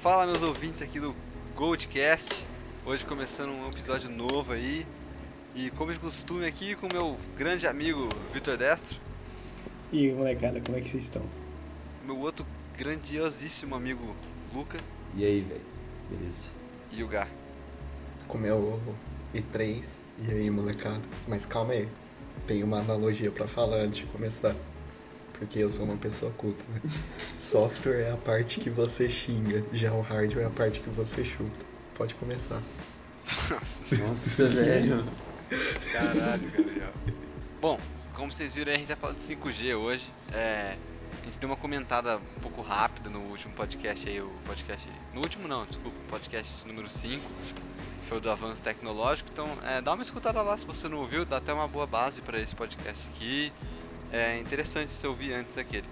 Fala meus ouvintes aqui do Goldcast. Hoje começando um episódio novo aí. E como de costume aqui com meu grande amigo Vitor Destro. E aí, molecada, como é que vocês estão? Meu outro grandiosíssimo amigo Luca. E aí, velho? Beleza. E o Gá. Comer ovo e três. E aí, molecada? Mas calma aí. Tem uma analogia pra falar antes de começar. Porque eu sou uma pessoa culta, né? Software é a parte que você xinga, já o hardware é a parte que você chuta. Pode começar. Nossa, velho. Caralho, Gabriel. Bom, como vocês viram aí, a gente já falou de 5G hoje. É, a gente deu uma comentada um pouco rápida no último podcast aí, o podcast. No último não, desculpa, podcast número 5. Foi o do avanço tecnológico. Então, é, dá uma escutada lá se você não ouviu, dá até uma boa base para esse podcast aqui. É interessante se ouvir antes aquele.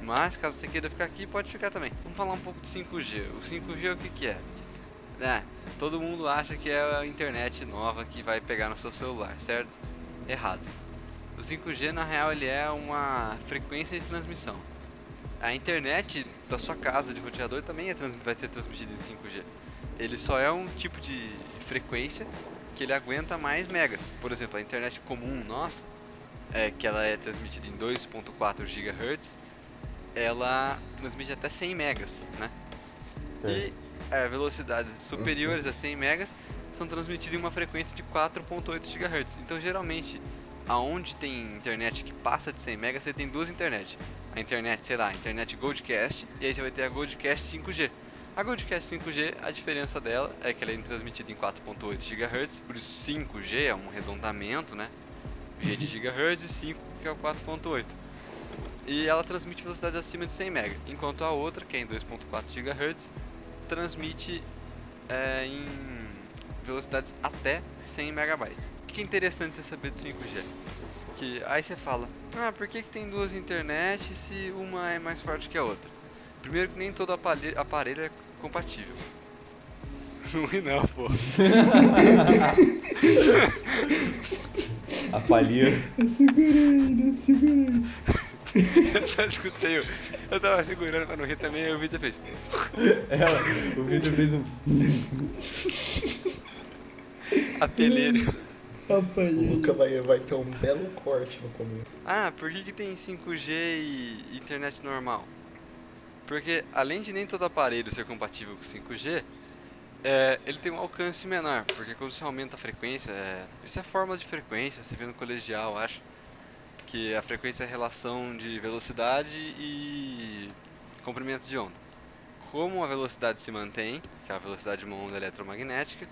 Mas caso você queira ficar aqui, pode ficar também. Vamos falar um pouco de 5G. O 5G o que, que é? É, todo mundo acha que é a internet nova que vai pegar no seu celular, certo? Errado. O 5G na real ele é uma frequência de transmissão. A internet da sua casa de roteador também é vai ser transmitida em 5G. Ele só é um tipo de frequência que ele aguenta mais megas. Por exemplo, a internet comum nossa é, que ela é transmitida em 2.4 GHz, ela transmite até 100 megas, né? E é, velocidades superiores a 100 megas são transmitidas em uma frequência de 4.8 GHz. Então, geralmente, aonde tem internet que passa de 100 megas, você tem duas internet. A internet, sei lá, a internet Goldcast, e aí você vai ter a Goldcast 5G. A Goldcast 5G, a diferença dela é que ela é transmitida em 4.8 GHz, por isso 5G é um arredondamento, né? G de gigahertz e 5 que é o 4.8. E ela transmite velocidades acima de 100 MB, enquanto a outra, que é em 2.4 GHz, transmite é, em velocidades até 100 MB. O que é interessante você saber de 5G? Que aí você fala, ah, por que, que tem duas internet se uma é mais forte que a outra? Primeiro que nem todo aparelho, aparelho é compatível. Não ri não, pô. A palhinha. Eu segurei, eu segurei. eu só escutei. Eu tava segurando pra não rir também, aí o Vitor fez. Ela, o Vitor fez um. Apeleiro. O Apanhei. Luca vai, vai ter um belo corte no começo. Ah, por que, que tem 5G e internet normal? Porque além de nem todo aparelho ser compatível com 5G, é, ele tem um alcance menor, porque quando você aumenta a frequência, é, isso é fórmula de frequência, você vê no colegial, acho, que a frequência é a relação de velocidade e comprimento de onda. Como a velocidade se mantém, que é a velocidade de uma onda eletromagnética,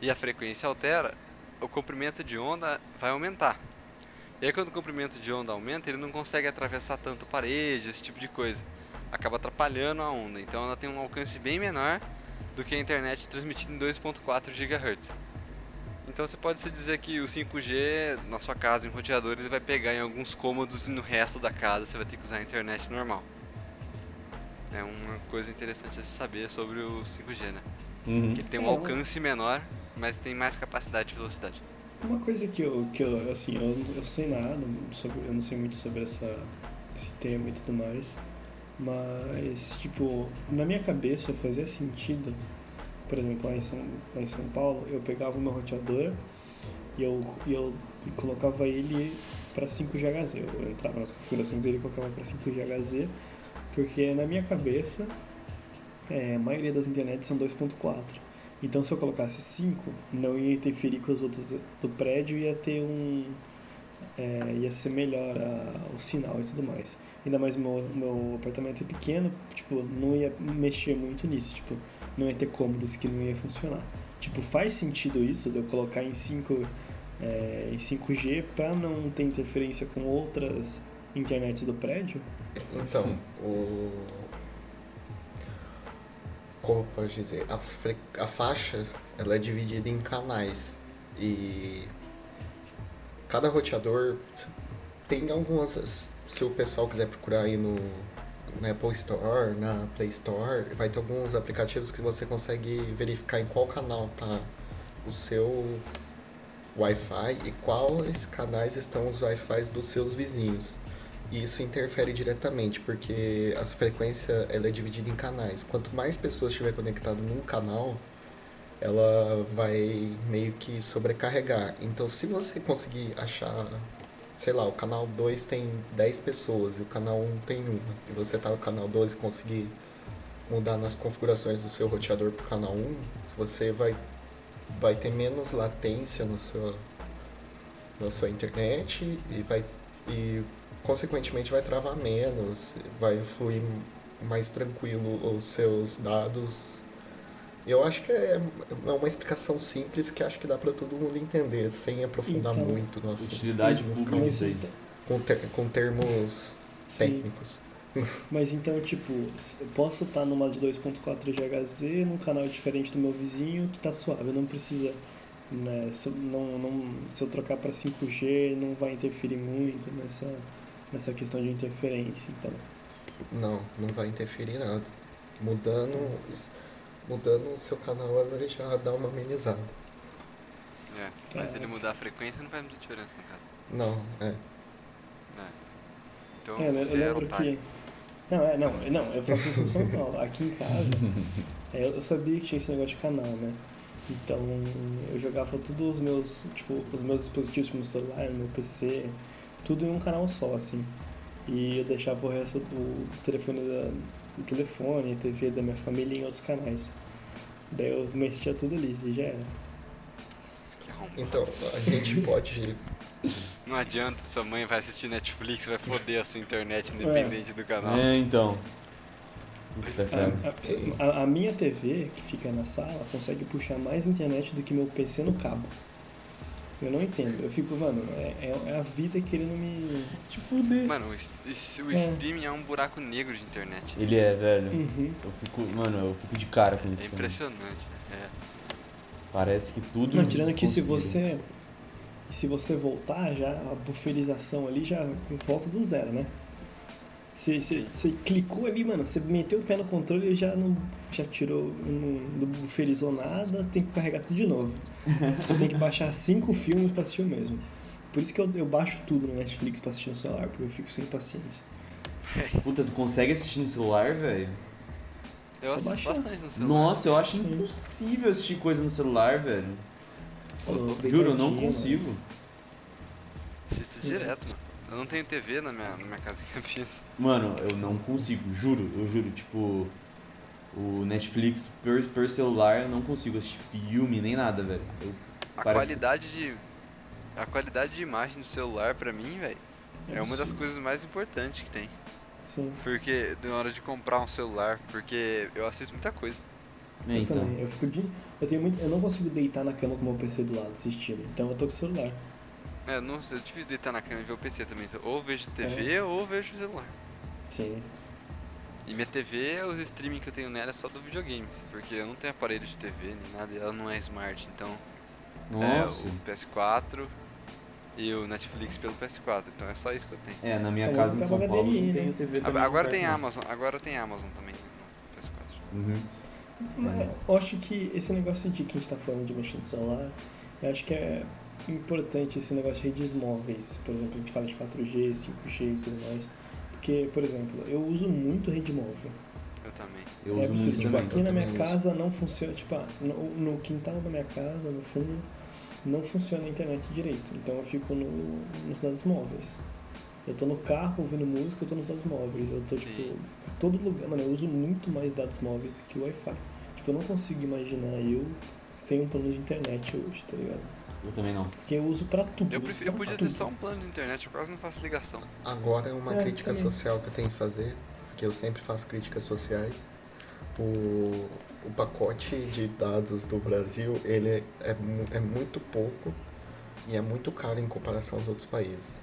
e a frequência altera, o comprimento de onda vai aumentar. E aí quando o comprimento de onda aumenta, ele não consegue atravessar tanto parede, esse tipo de coisa. Acaba atrapalhando a onda, então ela tem um alcance bem menor do que a internet transmitida em 2.4 GHz. Então você pode se dizer que o 5G na sua casa em um roteador ele vai pegar em alguns cômodos e no resto da casa você vai ter que usar a internet normal. É uma coisa interessante a se saber sobre o 5G, né? Uhum. Que ele tem um É, alcance menor, mas tem mais capacidade de velocidade. Uma coisa que eu, que eu assim, eu, eu sei nada sobre, eu não sei muito sobre essa, esse tema e tudo mais, mas, tipo, na minha cabeça fazia sentido, por exemplo, lá em São, lá em São Paulo, eu pegava o meu roteador e eu, e eu colocava ele para 5GHz. Eu entrava nas configurações dele e colocava para 5GHz, porque na minha cabeça, é, a maioria das internets são 2.4. Então, se eu colocasse 5, não ia interferir com as outras do prédio, ia ter um. É, ia ser melhor a, o sinal e tudo mais. Ainda mais meu, meu apartamento é pequeno, tipo, não ia mexer muito nisso, tipo, não ia ter cômodos que não ia funcionar. Tipo, faz sentido isso de eu colocar em 5 é, em 5G para não ter interferência com outras internets do prédio? Então, o. Como pode dizer? A, fre... a faixa ela é dividida em canais. E cada roteador tem algumas. Se o pessoal quiser procurar aí no, na Apple Store, na Play Store, vai ter alguns aplicativos que você consegue verificar em qual canal tá o seu Wi-Fi e quais canais estão os Wi-Fi dos seus vizinhos. E isso interfere diretamente, porque essa frequência ela é dividida em canais. Quanto mais pessoas estiver conectado num canal, ela vai meio que sobrecarregar. Então, se você conseguir achar, sei lá, o canal 2 tem 10 pessoas e o canal 1 tem uma, e você tá no canal 2 e conseguir mudar nas configurações do seu roteador pro canal 1, você vai, vai ter menos latência na sua, na sua internet e vai e consequentemente vai travar menos, vai fluir mais tranquilo os seus dados. Eu acho que é é uma explicação simples que acho que dá para todo mundo entender, sem aprofundar Então, muito no assunto, Utilidade Não pública disso aí. então, com, ter- com termos sim. técnicos. Mas então, tipo, eu posso estar numa de 2.4 GHz num canal diferente do meu vizinho que tá suave. Eu não precisa, né? Se eu, não, não, se eu trocar para 5G, não vai interferir muito nessa, nessa questão de interferência. Então, Não, não vai interferir nada. Mudando, mudando o seu canal, ela já dá uma amenizada. É, mas se ele mudar a frequência não faz muita diferença no caso. Não, é. Então é, eu você eu lembro que. Não, é, não, não, eu faço isso em São Paulo. Aqui em casa, é, eu sabia que tinha esse negócio de canal, né? Então eu jogava todos os meus, tipo, os meus dispositivos, tipo, meu celular, meu PC, tudo em um canal só, assim. E eu deixava o resto do telefone da, do telefone, TV da minha família em outros canais. Daí eu mexia tudo ali, e já era. Então, a gente pode. Não adianta, sua mãe vai assistir Netflix, vai foder a sua internet independente do canal. É, então. A, a- a minha TV, que fica na sala, consegue puxar mais internet do que meu PC no cabo. Eu não entendo. Eu fico, mano, é, é- é a vida querendo me. Te fuder. Mano, o, o É. streaming é um buraco negro de internet. Ele é, velho. Uhum. Eu fico, mano, eu fico de cara com isso. É impressionante. É. Parece que tudo. Não, tirando que se você. Se você voltar, já a bufferização ali já volta do zero, né? Você, você, Sim. você clicou ali, mano, você meteu o pé no controle e já não. Já tirou, não, não bufferizou nada, tem que carregar tudo de novo. Você tem que baixar cinco filmes pra assistir o mesmo. Por isso que eu, eu baixo tudo no Netflix pra assistir no celular, porque eu fico sem paciência. Puta, tu consegue assistir no celular, velho? Eu Só assisto baixar. bastante no celular. Nossa, eu acho Sim. impossível assistir coisa no celular, velho. Juro, eu não consigo. Assisto direto, mano. Eu não tenho TV na minha, na minha casa em Campinas. Mano, eu não consigo, juro, eu juro, tipo, o Netflix per, per celular eu não consigo assistir filme nem nada, velho. Eu- A Parece- qualidade de. A qualidade de imagem do celular, pra mim, velho, é uma das coisas mais importantes que tem. Sim. Porque, na hora de comprar um celular, porque eu assisto muita coisa. É, Eu então. também. Eu fico de. Eu tenho muito. Eu não consigo deitar na cama com o meu PC do lado assistindo. Então eu tô com o celular. É, não sei, é difícil deitar na cama e ver o PC também. Ou vejo TV ou vejo celular. Sim. E minha TV, os streaming que eu tenho nela é só do videogame. Porque eu não tenho aparelho de TV nem nada, e ela não é smart, então. Nossa. É o PS4 e o Netflix pelo PS4, então é só isso que eu tenho. É, na minha casa em São Paulo HDMI, não tenho né? TV Ah, também. Agora tem perto, Amazon, agora tem Amazon também no PS4. não. Uhum. Mas eu acho que esse negócio de que a gente tá falando de mexer no celular, eu acho que é importante esse negócio de redes móveis. Por exemplo, a gente fala de 4G, 5G e tudo mais. Porque, por exemplo, eu uso muito rede móvel. Eu também. Eu é uso absurdo. muito Tipo, também. aqui na minha uso. casa não funciona, tipo, ah, no, no quintal da minha casa, no fundo, não funciona a internet direito. Então eu fico no, nos dados móveis. Eu tô no carro ouvindo música, eu tô nos dados móveis. Eu tô, tipo, Sim. em todo lugar. Mano, eu uso muito mais dados móveis do que o Wi-Fi. Tipo, eu não consigo imaginar eu sem um plano de internet hoje, tá ligado? Eu também não. Porque eu uso pra tudo. Eu, prefiro, eu podia ter só um plano de internet, eu quase não faço ligação. Agora é uma É, crítica também. social que eu tenho que fazer, porque eu sempre faço críticas sociais. O, o pacote de dados do Brasil, ele é, é, mu- é muito pouco e é muito caro em comparação aos outros países.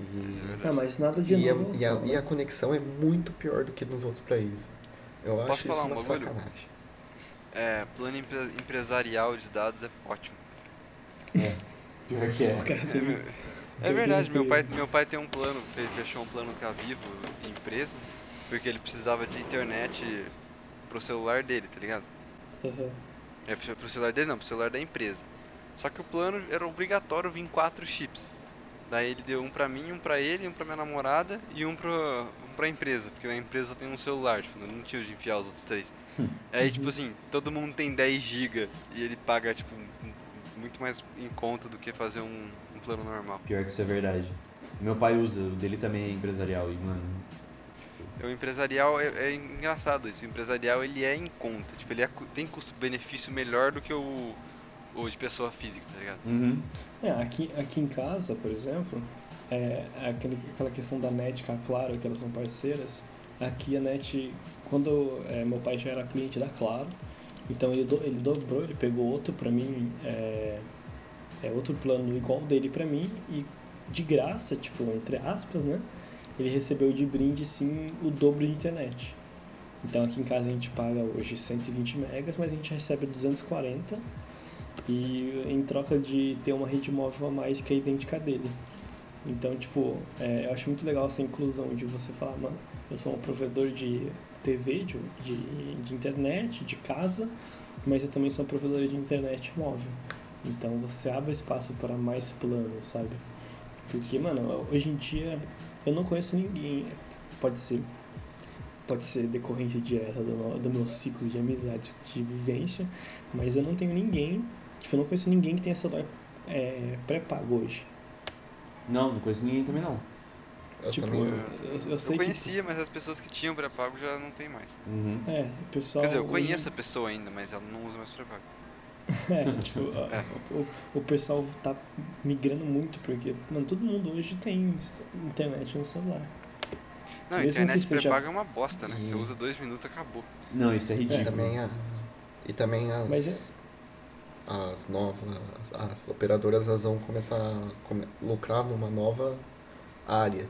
E, Ah, mas nada de e, a, inovação. e, a, né? e a conexão é muito pior do que nos outros países. Eu Posso acho isso falar um uma bagulho? sacanagem. É, plano empre- empresarial de dados é ótimo. Pior que é. É tem verdade, meu pai, meu pai tem um plano, ele fechou um plano com a Vivo, empresa, porque ele precisava de internet pro celular dele, tá ligado? Aham. É pro pro celular dele não, pro celular da empresa. Só que o plano era obrigatório vir quatro chips. Daí ele deu um pra mim, um pra ele, um pra minha namorada e um pra, um pra empresa, porque na empresa só tem um celular, tipo, não tinha de enfiar os outros três. Aí, tipo assim, todo mundo tem 10 GB e ele paga, tipo, um- muito mais em conta do que fazer um, um plano normal. Pior que isso é verdade. Meu pai usa, o dele também é empresarial e, mano. O empresarial é, é engraçado isso, o empresarial ele é em conta, tipo, ele é tem custo-benefício melhor do que o, o de pessoa física, tá ligado? Uhum. É, aqui, aqui em casa, por exemplo, é, é aquele, aquela questão da NET com a Claro, que elas são parceiras. Aqui a NET, quando é, meu pai já era cliente da Claro, então ele, do- ele dobrou, ele pegou outro pra mim, é, é outro plano igual dele pra mim e de graça, tipo, entre aspas, né? Ele recebeu de brinde, sim, o dobro de internet. Então aqui em casa a gente paga hoje 120 megas, mas a gente recebe 240 e em troca de ter uma rede móvel a mais que é idêntica dele. Então, tipo, é, eu acho muito legal essa inclusão de você falar, mano, eu sou um provedor de TV, de, de, de internet, de casa, mas eu também sou um provedor de internet móvel. Então você abre espaço para mais planos, sabe? Porque, mano, hoje em dia eu não conheço ninguém, pode ser pode ser decorrência direta do, do meu ciclo de amizades, de vivência, mas eu não tenho ninguém, tipo, eu não conheço ninguém que tenha celular é, pré-pago hoje. Não, não conheço ninguém também não. Eu tipo, também. eu, Eu, eu, eu eu sei conhecia, que... mas as pessoas que tinham pré-pago já não tem mais. Uhum. É, pessoal... Quer dizer, eu hoje- conheço a pessoa ainda, mas ela não usa mais pré-pago. É, tipo, É. O, o pessoal tá migrando muito, porque, mano, todo mundo hoje tem internet no celular. Não, a Mesmo internet seja- pré-paga é uma bosta, né? E- Você usa dois minutos, acabou. Não, isso é E ridículo. também, a, e também as, Mas as novas, as, as operadoras elas vão começar a come- lucrar numa nova área,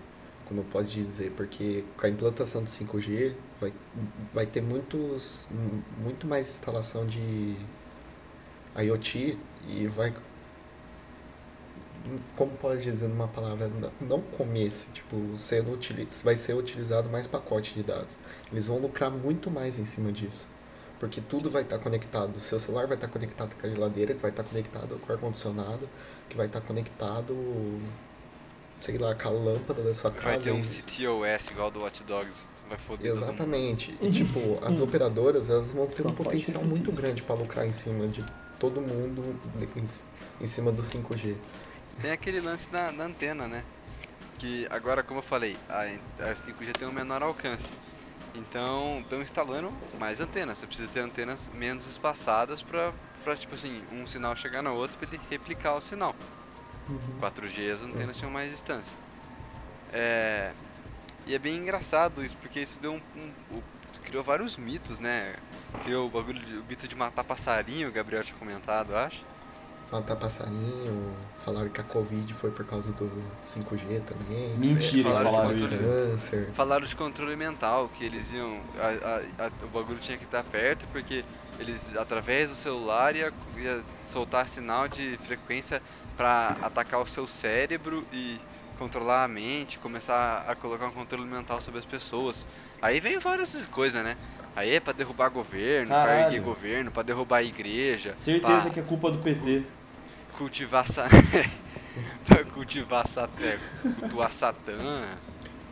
como pode dizer, porque com a implantação do 5G vai, vai ter muitos, muito mais instalação de IoT e vai, como pode dizer numa palavra, não- começo, tipo, sendo utili- vai ser utilizado mais pacote de dados. Eles vão lucrar muito mais em cima disso. Porque tudo vai estar conectado. O seu celular vai estar conectado com a geladeira, que vai estar conectado com o ar-condicionado, que vai estar conectado, sei lá, com a lâmpada da sua casa. Vai ter um CTOS igual do Watch Dogs. Vai foder. Exatamente. E tipo, as operadoras elas vão ter Só um potencial muito grande para lucrar em cima de todo mundo em, em cima do 5G. Tem aquele lance da, da antena, né? Que agora, como eu falei, a, a 5G tem um menor alcance. Então, estão instalando mais antenas. Você precisa ter antenas menos espaçadas pra, pra, tipo assim, um sinal chegar na outra pra ele replicar o sinal. Uhum. 4G as antenas tinham mais distância. É, e é bem engraçado isso, porque isso deu um, um- o- criou vários mitos, né? Criou o bagulho de, o mito de matar passarinho, o Gabriel tinha comentado, acho. Matar passarinho, falaram que a Covid foi por causa do 5G também. Mentira, falaram falaram matou isso. Câncer. Falaram de controle mental, que eles iam. a- a- a- o bagulho tinha que estar perto, porque eles, através do celular, ia, ia soltar sinal de frequência pra atacar o seu cérebro e controlar a mente, começar a colocar um controle mental sobre as pessoas. Aí vem várias coisas, né? Aí é pra derrubar governo, pra Caralho. erguer governo, pra derrubar a igreja, Certeza pra que é culpa do PT. cultivar sa... pra cultivar satã, cultuar satã.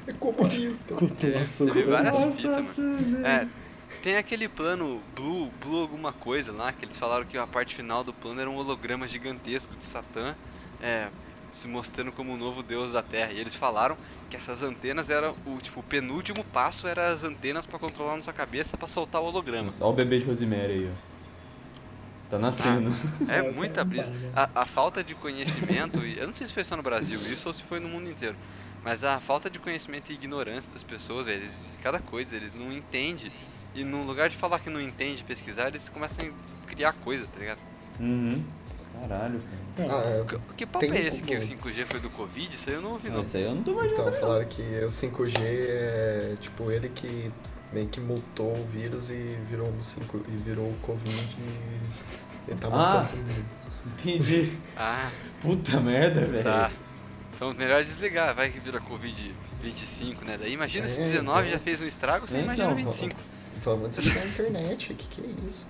É comunista. Cultuação. Você vê várias fitas, mano. É, tem aquele plano Blue, Blue alguma coisa lá, que eles falaram que a parte final do plano era um holograma gigantesco de Satã, é, se mostrando como o novo deus da Terra. E eles falaram que essas antenas eram o tipo o penúltimo passo era as antenas pra controlar nossa cabeça pra soltar o holograma. Olha o bebê de Rosemary aí, ó. Tá nascendo. É É, muita cara, brisa. A, a falta de conhecimento, e eu não sei se foi só no Brasil isso ou se foi no mundo inteiro, mas a falta de conhecimento e ignorância das pessoas, eles, de cada coisa, eles não entendem. E no lugar de falar que não entende, pesquisar, eles começam a criar coisa, tá ligado? Uhum. Caralho, cara. Ah, é, Que, que papo Tem é esse que o pouco. 5G foi do Covid? Isso aí eu não ouvi Não, não. isso aí eu não tô mais então, falaram que o 5G é tipo ele que meio que mutou o vírus e virou um 5 e virou o Covid e ele tá Ah. Entendi. Ah, Puta merda, velho. tá. Então melhor desligar, vai que vira Covid 25, né? Daí imagina se É, 19 então. já fez um estrago, você É, imagina então, 25. Vamos desligar a internet, o que, que é isso?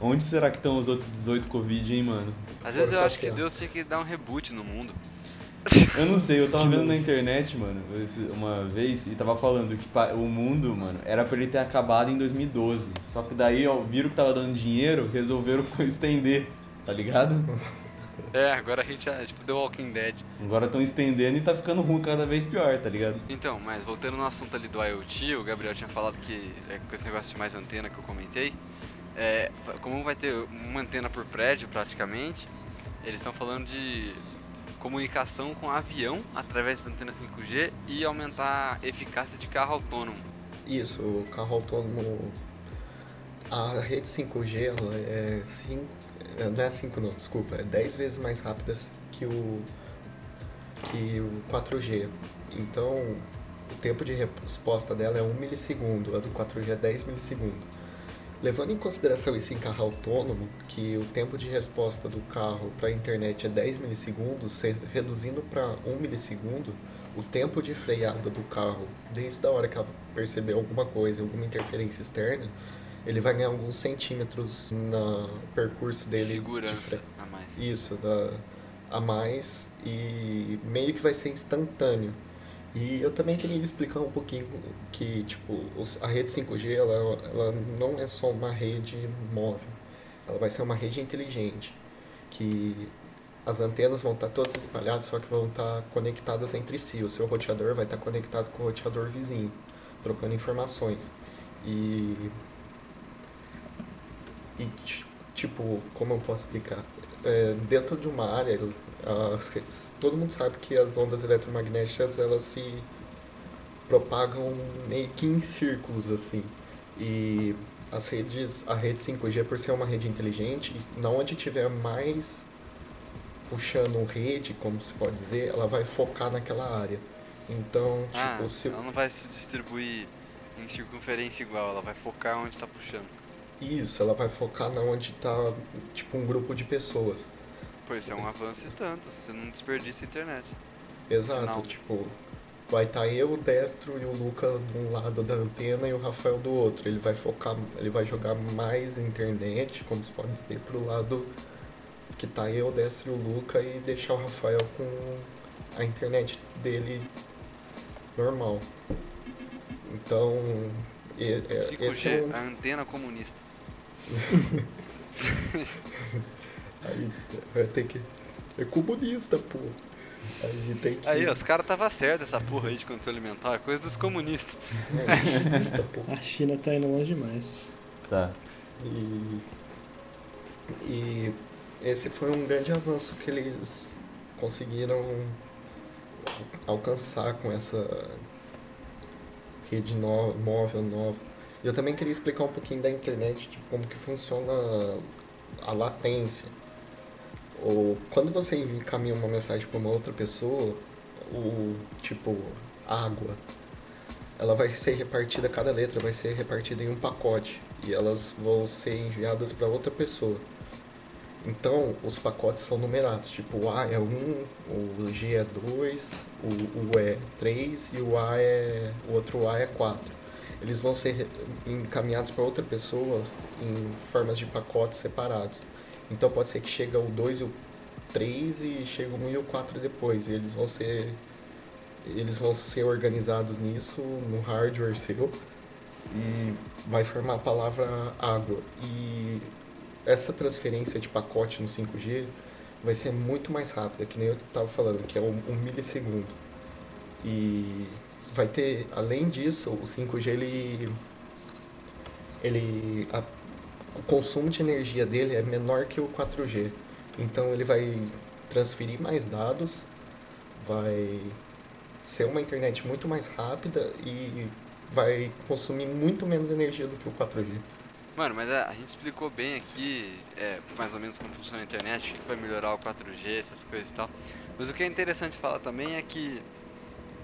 Onde será que estão os outros 18 Covid, hein, mano? Às vezes eu acho que. Deus tinha que dar um reboot no mundo. Eu não sei, eu tava vendo na internet, mano, uma vez, e tava falando que o mundo, mano, era pra ele ter acabado em 2012. Só que daí, ó, viram que tava dando dinheiro, resolveram estender, tá ligado? É, agora a gente é tipo The Walking Dead. Agora estão estendendo e tá ficando ruim cada vez pior, tá ligado? Então, mas voltando no assunto ali do IoT, o Gabriel tinha falado que é, com esse negócio de mais antena que eu comentei, é, como vai ter uma antena por prédio praticamente, eles estão falando de comunicação com avião através das antenas 5G e aumentar a eficácia de carro autônomo. Isso, o carro autônomo. A rede 5G ela é 5. Não é 5 não, desculpa, é 10 vezes mais rápida que o. que o 4G. Então o tempo de resposta dela é 1 milissegundo, a do 4G é 10 milissegundos. Levando em consideração isso em carro autônomo, que o tempo de resposta do carro para a internet é 10 milissegundos, se- reduzindo para 1 milissegundo, o tempo de freada do carro, desde a hora que ela perceber alguma coisa, alguma interferência externa, ele vai ganhar alguns centímetros no percurso dele. de segurança fre- a mais. isso, da, a mais e meio que vai ser instantâneo. E eu também Sim. queria explicar um pouquinho que, tipo, a rede 5G, ela, ela não é só uma rede móvel, ela vai ser uma rede inteligente, que as antenas vão estar todas espalhadas, só que vão estar conectadas entre si. O seu roteador vai estar conectado com o roteador vizinho, trocando informações. E e, ti- tipo, como eu posso explicar? É, dentro de uma área, todo mundo sabe que as ondas eletromagnéticas elas se propagam meio que em círculos, assim. E as redes, a rede 5G, por ser uma rede inteligente, na onde tiver mais puxando rede, como se pode dizer, ela vai focar naquela área. Então, Ah, tipo, se, ela não vai se distribuir em circunferência igual, ela vai focar onde está puxando. Isso, ela vai focar na onde tá, tipo, um grupo de pessoas. Pois é um avanço e tanto, você não desperdiça a internet. Exato, Sinal. tipo, vai estar eu, o Destro e o Luca de um lado da antena e o Rafael do outro. Ele vai focar, ele vai jogar mais internet, como se pode dizer, pro lado que tá eu, o Destro e o Luca e deixar o Rafael com a internet dele normal. Então, é, esse 5G, é um, a antena comunista. Aí vai ter que é comunista, pô. Aí tem que Aí, os caras tava certo essa porra aí de controle mental, é coisa dos comunistas. é comunista, pô. A China tá indo longe demais. Tá. E, e esse foi um grande avanço que eles conseguiram alcançar com essa rede no, móvel nova. Eu também queria explicar um pouquinho da internet, tipo, como que funciona a latência. Ou quando você encaminha uma mensagem para uma outra pessoa, o tipo água, ela vai ser repartida, cada letra vai ser repartida em um pacote e elas vão ser enviadas para outra pessoa. Então, os pacotes são numerados, tipo, o A é 1, o G é 2, o U é 3 e o A é o outro A é 4. Eles vão ser encaminhados para outra pessoa em formas de pacotes separados. Então pode ser que chega o 2 e o 3 e chega o 1 e o 4 depois. E eles vão ser eles vão ser organizados nisso no hardware seu e vai formar a palavra água. E essa transferência de pacote no 5G vai ser muito mais rápida, que nem eu estava falando, que é um, um milissegundo. E vai ter, além disso, o 5G ele, ele a- o consumo de energia dele é menor que o 4G. Então ele vai transferir mais dados, vai ser uma internet muito mais rápida e vai consumir muito menos energia do que o 4G. Mano, mas a, gente explicou bem aqui, é, mais ou menos como funciona a internet, o que que vai melhorar o 4G, essas coisas e tal. Mas o que é interessante falar também é que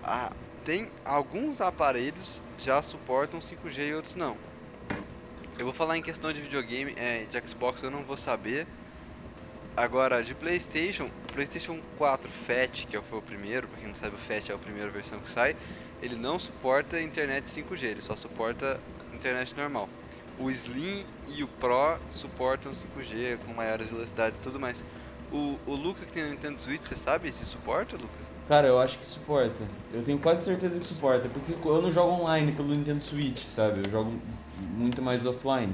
a- tem alguns aparelhos já suportam 5G e outros não. Eu vou falar em questão de videogame, é, de Xbox eu não vou saber. Agora, de PlayStation, PlayStation 4 Fat, que foi o primeiro, pra quem não sabe, o Fat é a primeira versão que sai, ele não suporta internet 5G, ele só suporta internet normal. O Slim e o Pro suportam 5G com maiores velocidades e tudo mais. O, o Luca que tem o Nintendo Switch, você sabe se suporta, Lucas? Cara, eu acho que suporta. Eu tenho quase certeza que suporta, porque eu não jogo online pelo Nintendo Switch, sabe? Eu jogo muito mais offline.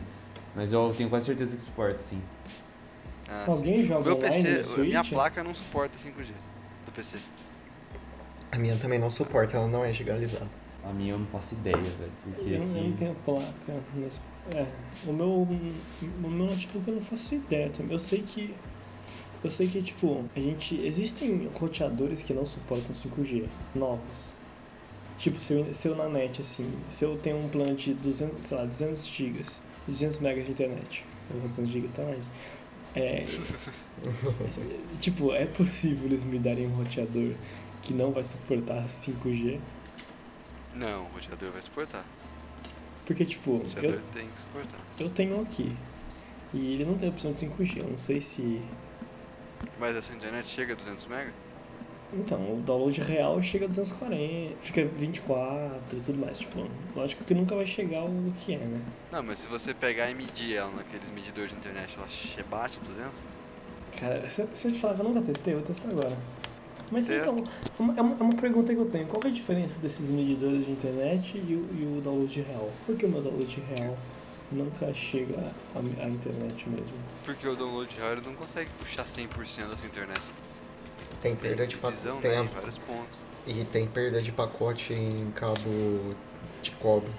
Mas eu tenho quase certeza que suporta, sim. Ah, Alguém sim. joga Meu online PC, no Switch? minha placa não suporta 5G do PC. A minha também não suporta, ela não é gigalizada. A minha eu não faço ideia, velho. Porque Eu, não- eu não aqui... tenho placa. Nesse, é, o meu, o meu notebook eu não faço ideia também. Eu sei que. Eu sei que, tipo, a gente. Existem roteadores que não suportam 5G, novos. Tipo, se eu, se eu na net, assim, se eu tenho um plano de 200, sei lá, 200 GB, 200 MB de internet, ou 200 GB tá mais. É, tipo, é possível eles me darem um roteador que não vai suportar 5G? Não, o roteador vai suportar. Porque, tipo, O eu, roteador tem que suportar. Eu tenho um aqui. E ele não tem opção de 5G. Eu não sei se. Mas a sua internet chega a 200 MB? Então, o download real chega a 240, fica 24 e tudo mais. Tipo, lógico que nunca vai chegar o que é, né? Não, mas se você pegar e medir ela naqueles medidores de internet, ela bate 200? Cara, se, se eu te falar que eu nunca testei, eu vou testar agora. Mas Testa. então, é uma, é uma pergunta que eu tenho. Qual é a diferença desses medidores de internet e o, e o download real? Por que o meu download real nunca chega à, à internet mesmo? Porque o download ele não consegue puxar 100% da sua internet. Tem perda de divisão, pacote. Tem né, a- em vários pontos. E tem perda de pacote em cabo de cobre.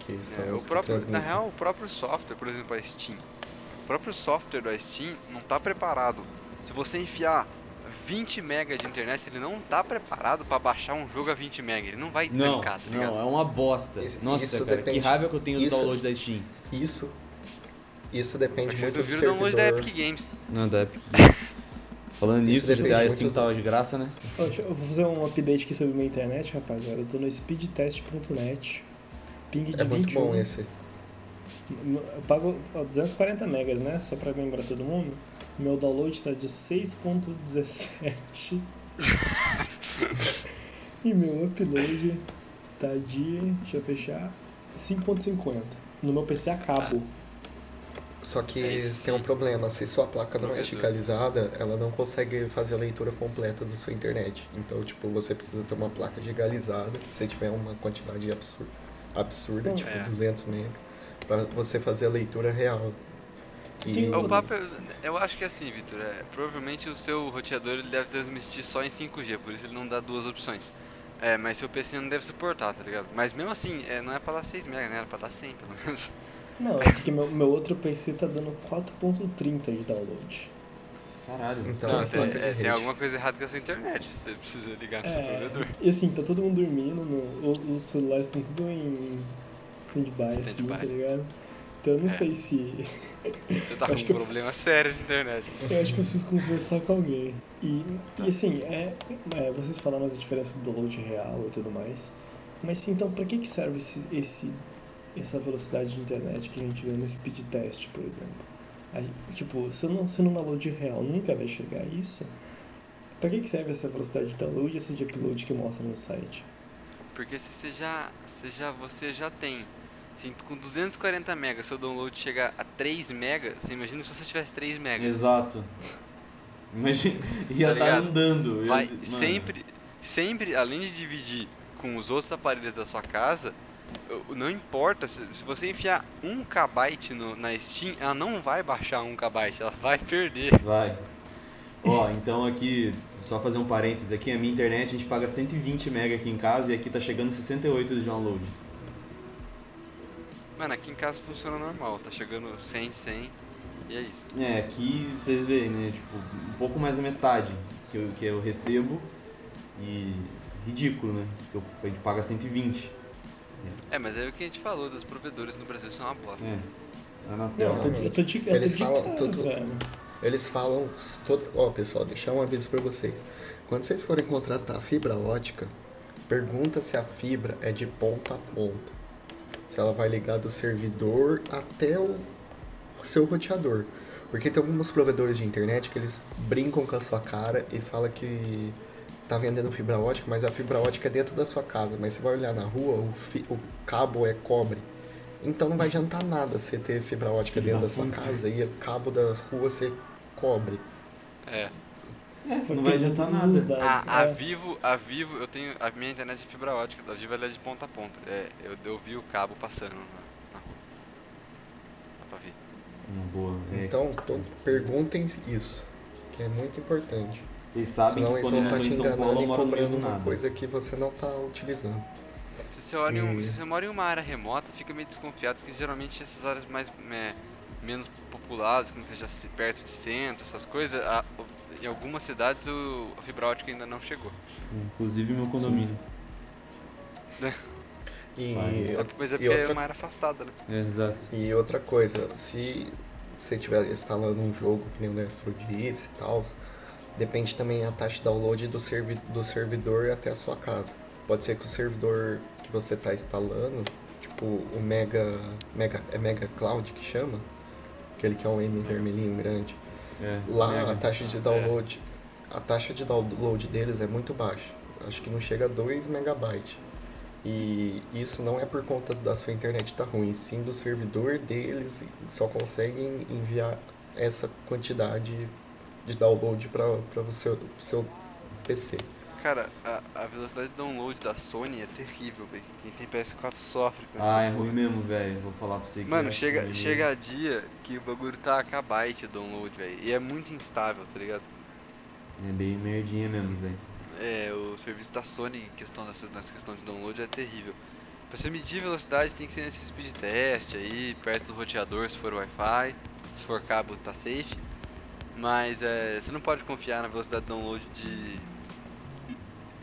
Que são É, o próprio, na real, o próprio software, por exemplo, a Steam. O próprio software da Steam não está preparado. Se você enfiar 20 MB de internet, ele não está preparado para baixar um jogo a 20 MB. Ele não vai Não, trancar, tá ligado? não, é uma bosta. Isso- Nossa, isso cara, depende- que raiva que eu tenho do isso- download da Steam. Isso. Isso depende Mas vocês muito não do viram o download da servidor. Epic Games. Não, da Epic. Falando Isso nisso, GTA muito 5 do- tava de graça, né? Deixa eu vou fazer um update aqui sobre minha internet, rapaziada. Eu tô no speedtest.net. Ping de É muito 21. bom esse. Eu pago ó, 240 megas, né? Só pra lembrar todo mundo. Meu download tá de 6.17. e meu upload tá de. Deixa eu fechar. 5.50. No meu PC a cabo. Só que É tem um problema, se sua placa não é Provedor. gigalizada, ela não consegue fazer a leitura completa da sua internet. Então, tipo, você precisa ter uma placa gigalizada, se tiver uma quantidade absurda, absurda tipo É. 200 MB, pra você fazer a leitura real. E O papo, é- eu acho que é assim, Vitor. É, provavelmente o seu roteador ele deve transmitir só em 5G, por isso ele não dá duas opções. É, mas seu PC não deve suportar, tá ligado? Mas mesmo assim, é, não é pra dar 6 MB, né? Era pra dar 100 pelo menos. Não, é porque meu, meu outro PC tá dando 4.30 de download. Caralho. Então, Não, a tem, placa de é, tem alguma coisa errada com a sua internet. Você precisa ligar no seu provedor. É, e assim, tá todo mundo dormindo, no, os celulares estão tudo em stand-by, assim, Stand-by. tá ligado? Então eu não É. sei se. Você tá Acho com um problema sério de internet. Eu acho que eu preciso conversar com alguém. E, e assim, é, é, vocês falaram as diferenças do download real e tudo mais. Mas então, pra que, que serve esse, esse, essa velocidade de internet que a gente vê no speed test, por exemplo? Aí, tipo, se no, se no download real nunca vai chegar a isso, pra que, que serve essa velocidade de download e essa de upload que mostra no site? Porque se você já, você já, você já tem, assim, com 240 MB, seu download chegar a 3 MB, você imagina se você tivesse 3 MB. Exato. Imagina, ia Tá estar ligado? andando. ia- Vai mano. sempre, sempre, além de dividir com os outros aparelhos da sua casa, não importa, se, se você enfiar 1 KB no, na Steam, ela não vai baixar 1 KB, ela vai perder. Vai. Ó, então aqui, só fazer um parênteses aqui, a minha internet a gente paga 120 MB aqui em casa e aqui tá chegando 68 de download. Mano, aqui em casa funciona normal, tá chegando 100, 100 e é isso. É, aqui vocês veem, né? Tipo, um pouco mais da metade que eu, que eu recebo e ridículo, né? Que eu, a gente paga 120. É, mas é o que a gente falou, dos provedores no Brasil são uma bosta. É. Não, Anatel. eu tô, de- eu tô de, eu tô Eles falam cara, tudo- velho. Eles falam. Todo... Ó, pessoal, deixar um aviso pra vocês. Quando vocês forem contratar fibra ótica, pergunta se a fibra é de ponta a ponta. Se ela vai ligar do servidor até o seu roteador. Porque tem alguns provedores de internet que eles brincam com a sua cara e falam que tá vendendo fibra ótica, mas a fibra ótica é dentro da sua casa. Mas você vai olhar na rua, o, fi- o cabo é cobre. Então não vai adiantar nada você ter fibra ótica Filho dentro da sua casa e o cabo das ruas ser cobre. É. Foi não vai adiantar nada. dados. A, a É. Vivo, a Vivo, eu tenho. A minha internet é fibra ótica, a Vivo ela é de ponta a ponta. É, eu, eu vi o cabo passando na, na rua. Dá pra ver. Uma boa. É, Então, to- perguntem isso, que é muito importante. vocês sabem Senão que eles quando estar moro te enganando eu e cobrando do uma nada. coisa que você não está utilizando. Se você, olha um- se você mora em uma área remota, fica meio desconfiado que geralmente essas áreas mais é, menos populadas, que não seja perto de centro, essas coisas, a- em algumas cidades o, a fibra ótica ainda não chegou. Inclusive meu condomínio. E, Vai. Mas é porque é outra uma área afastada, né? É, exato. E outra coisa, se você estiver instalando um jogo, que nem o Nestro disse e tal, depende também a taxa de download do, servi do servidor até a sua casa. Pode ser que o servidor que você está instalando, tipo o Mega, Mega. É Mega Cloud que chama? Aquele que é um M vermelhinho grande. É, Lá mega. a taxa de download. A taxa de download deles é muito baixa. Acho que não chega a 2 megabytes. E isso não é por conta da sua internet tá ruim, sim do servidor deles só conseguem enviar essa quantidade de download para o seu, seu PC. Cara, a, a velocidade de download da Sony é terrível, velho. Quem tem PS4 sofre com Ah, essa é ruim mesmo, velho. Vou falar pra você que Mano, é chega, ruim chega a dia que o bagulho tá a kbyte de download, velho. E é muito instável, tá ligado? É bem merdinha mesmo, velho. É, o serviço da Sony em questão dessa, nessa questão de download é terrível. Pra você medir velocidade tem que ser nesse speed test aí, perto do roteador se for Wi-Fi, se for cabo tá safe. Mas é, você não pode confiar na velocidade de download de,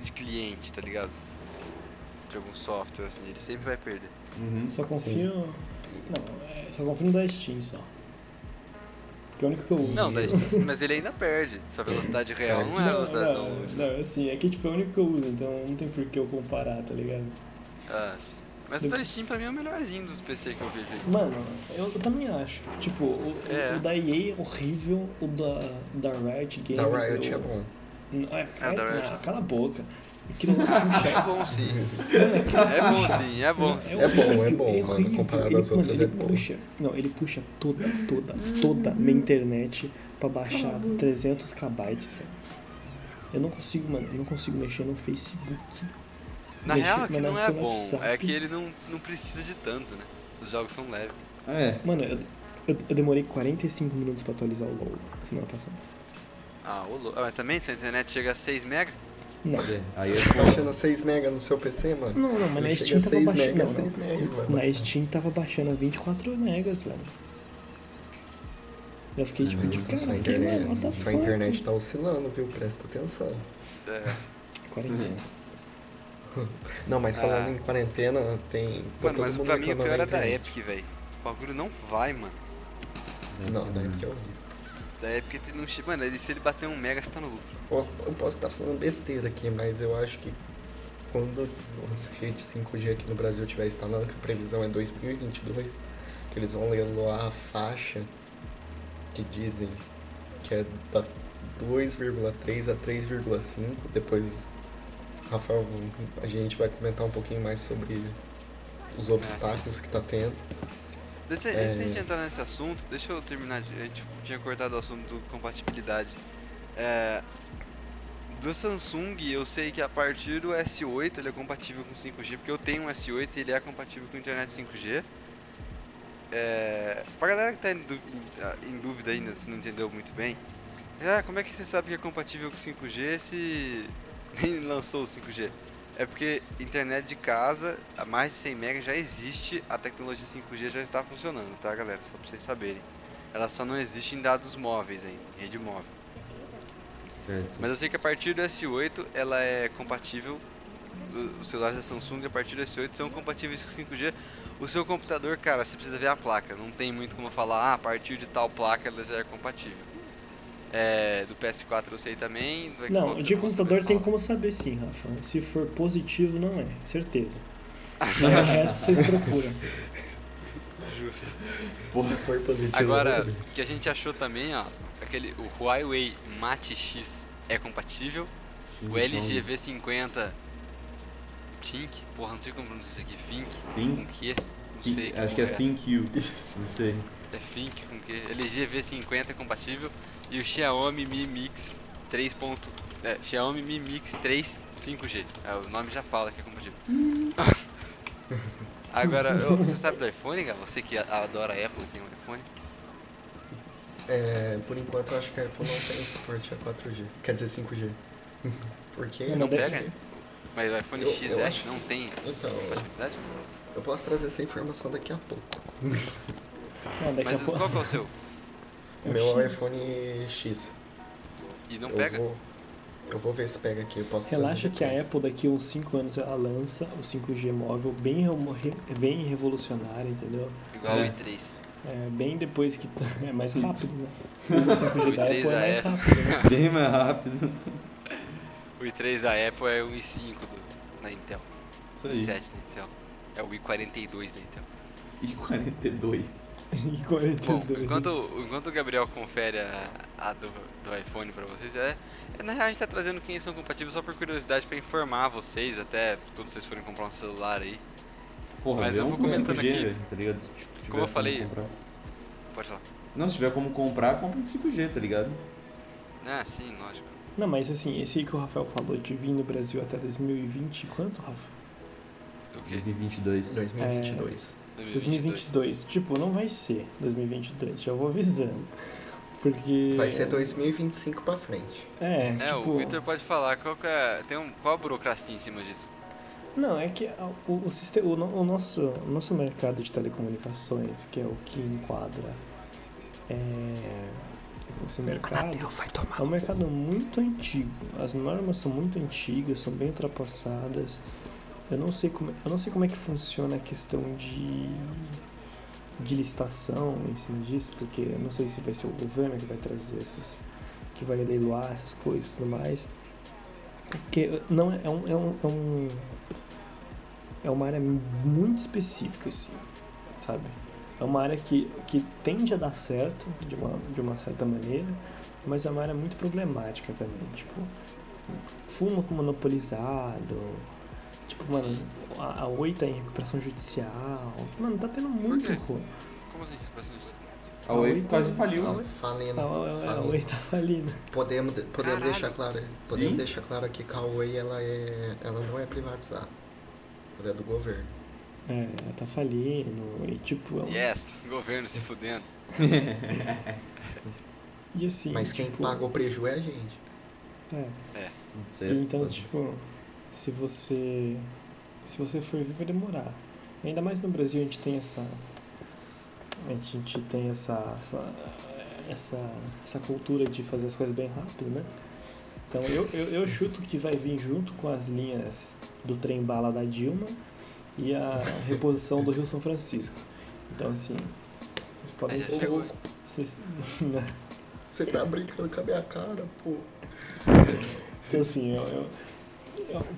de cliente, tá ligado? De algum software assim, ele sempre vai perder. Uhum. Só confio. Não, é, só confio no da Steam só. Porque é o único que eu uso. Não, daí, mas ele ainda perde. Sua velocidade real não é a velocidade de não, download. não, assim, é que tipo, é o único que eu uso, então não tem por que eu comparar, tá ligado? Ah, sim. Mas o da Steam pra mim é o melhorzinho dos PC que eu vejo aí. Mano, eu, eu também acho. Tipo, o, o- É. o da EA é horrível, o da, da Riot Games. Da Riot eu- é bom. Ah, Ah, cala, a boca. Aquilo não É puxa. bom sim. É bom sim, é bom sim. É bom, é bom, ele mano, comparado ele, às outras mano, é ele bom. puxa. Não, ele puxa toda, toda, toda minha internet pra baixar 300 kbytes, velho. Eu não consigo, mano, eu não consigo mexer no Facebook. Na Mexer- real é que não é bom, WhatsApp. é que ele não, não precisa de tanto, né? Os jogos são leves. É. Mano, eu, eu, eu demorei 45 minutos pra atualizar o LoL semana passada. Ah, ô lou- ah, mas também se a internet chega a 6 mega, Não. Aí Tá foda. baixando 6 mega no seu PC, mano? Não, não, mas na Steam tava 6 baixando. mega, Não, 6 não. mega, Na. Steam tava baixando a 24 megas, velho. Eu fiquei tipo, de cara, Sua eu fiquei, mano, internet, the sua fuck? internet tá oscilando, viu? Presta atenção. é, Quarentena. Não, mas falando Ah. em quarentena, tem. tá Mano, todo mas mundo pra mim o pior da é da. Epic, velho. O bagulho não vai, mano. Não, da Epic é horrível. Da Epic ele não. Mano, ele, se ele bater um mega, você tá no lucro. Eu posso estar falando besteira aqui, mas eu acho que quando as redes 5G aqui no Brasil estiver instalando, que a previsão é 2022, que eles vão leiloar a faixa que dizem que é da 2,3 a 3,5. Depois, Rafael, a gente vai comentar um pouquinho mais sobre os obstáculos que tá tendo. Deixa, É. Antes da gente entrar nesse assunto, deixa eu terminar. de- A gente tinha cortado o assunto do compatibilidade. É, do Samsung, eu sei que a partir do S8 ele é compatível com 5G, porque eu tenho um S8 e ele é compatível com internet 5G. É, pra galera que tá em, ah, em dúvida ainda, se não entendeu muito bem, ah, como é que você sabe que é compatível com 5G se nem lançou o 5G? É porque internet de casa, a mais de 100 MB já existe, a tecnologia 5G já está funcionando, tá galera? Só pra vocês saberem. Ela só não existe em dados móveis ainda, em rede móvel. Certo. Mas eu sei que a partir do S8 ela é compatível. Os celulares da Samsung a partir do S8 são compatíveis com 5G. O seu computador, cara, você precisa ver a placa. Não tem muito como falar, ah, a partir de tal placa ela já é compatível. É, do PS4 eu sei também. Do Xbox Não, de não computador tem como saber sim, Rafa. Se for positivo, não é, certeza. E o resto vocês procuram. Justo. Se for positivo. Agora, beleza. o que a gente achou também, ó, aquele o Huawei Mate X é compatível, o LG V50 Think, porra, não sei como pronuncia isso aqui, Think, Think? com que? Não Think- sei. acho que é Think You. Não sei. É Think com que? LG V50 é compatível e o Xiaomi Mi Mix 3. ponto- É, Xiaomi Mi Mix 3 5G. É, o nome já fala que é compatível. Agora, eu- você sabe do iPhone, cara? Você que a- adora Apple, tem um iPhone? É, por enquanto eu acho que a Apple não tem suporte a 4G. Quer dizer 5G. Porque É, Não Não pega? ter. Mas o iPhone Eu- XS eu acho- não tem Então, compatibilidade? eu posso trazer essa informação daqui a pouco. Ah, daqui Mas a pouco. qual que é o seu? O É o meu X. iPhone X. E não eu pega? Vou, eu vou ver se pega aqui. Eu posso Relaxa que a. Apple daqui a uns 5 anos ela lança o 5G móvel bem, bem revolucionário, entendeu? Igual É. o i3. É, bem depois que é mais rápido, né? O 5G da O Apple é mais i3 rápido, né? Bem mais rápido. O i3 da Apple é o i5 do, na Intel. Isso O aí. i7 da Intel. É o i42 da Intel. E 42. E Bom, 42. enquanto, enquanto o Gabriel confere a, a do, do iPhone pra vocês, é, é, na real a gente tá trazendo quem são compatíveis só por curiosidade pra informar vocês, até quando vocês forem comprar um celular aí. Porra, Mas eu vou com comentando 5G, aqui. velho, tá ligado? Se tipo, Como eu falei- comprar. Pode falar. Não, se tiver como comprar, compra um 5G, tá ligado? Ah, sim, lógico. Não, mas assim, esse aí que o Rafael falou de vir no Brasil até 2020, quanto, Rafa? O quê? 2022. 2022. 2022. Tipo, não vai ser 2022, já vou avisando. Porque. Vai ser 2025 pra frente. É, É, tipo, o Victor pode falar qual que é. Tem um, qual a burocracia em cima disso? Não, é que o, o, sistema, o, o nosso, o nosso mercado de telecomunicações, que é o que enquadra é, esse mercado, é um mercado muito antigo. As normas são muito antigas, são bem ultrapassadas. Eu não sei como, eu não sei como é que funciona a questão de, de licitação em cima disso, porque eu não sei se vai ser o governo que vai trazer essas, que vai leiloar essas coisas e tudo mais. Porque não é, é um, é um, é é uma área muito específica, assim, sabe? É uma área que, que tende a dar certo de uma, de uma certa maneira, mas é uma área muito problemática também. Tipo, fumo monopolizado, tipo, mano, Sim. a, a Oi tá em recuperação judicial. Mano, tá tendo muito ruim. Como assim? Recuperação judicial? A Oi Oi, quase tá- faliu. A, Falindo. a, a, a falindo. Oi tá falindo. Podemos, de- podemos deixar claro, podemos Sim. deixar claro aqui que a Oi ela é, ela não é privatizada. Ela é do governo. É, ela tá falindo. E tipo, é um- Yes, governo se fudendo. e assim. Mas quem tipo, paga o prejuízo é a gente. É. É Então, tipo, se você se você for vir, vai demorar. Ainda mais no Brasil a gente tem essa a gente tem essa essa essa, essa cultura de fazer as coisas bem rápido, né? Então eu, eu, eu chuto que vai vir junto com as linhas do trem bala da Dilma e a reposição do Rio São Francisco. Então assim, vocês podem ser- chegou. vocês- Você tá brincando com a minha cara, pô. Então assim, eu- eu-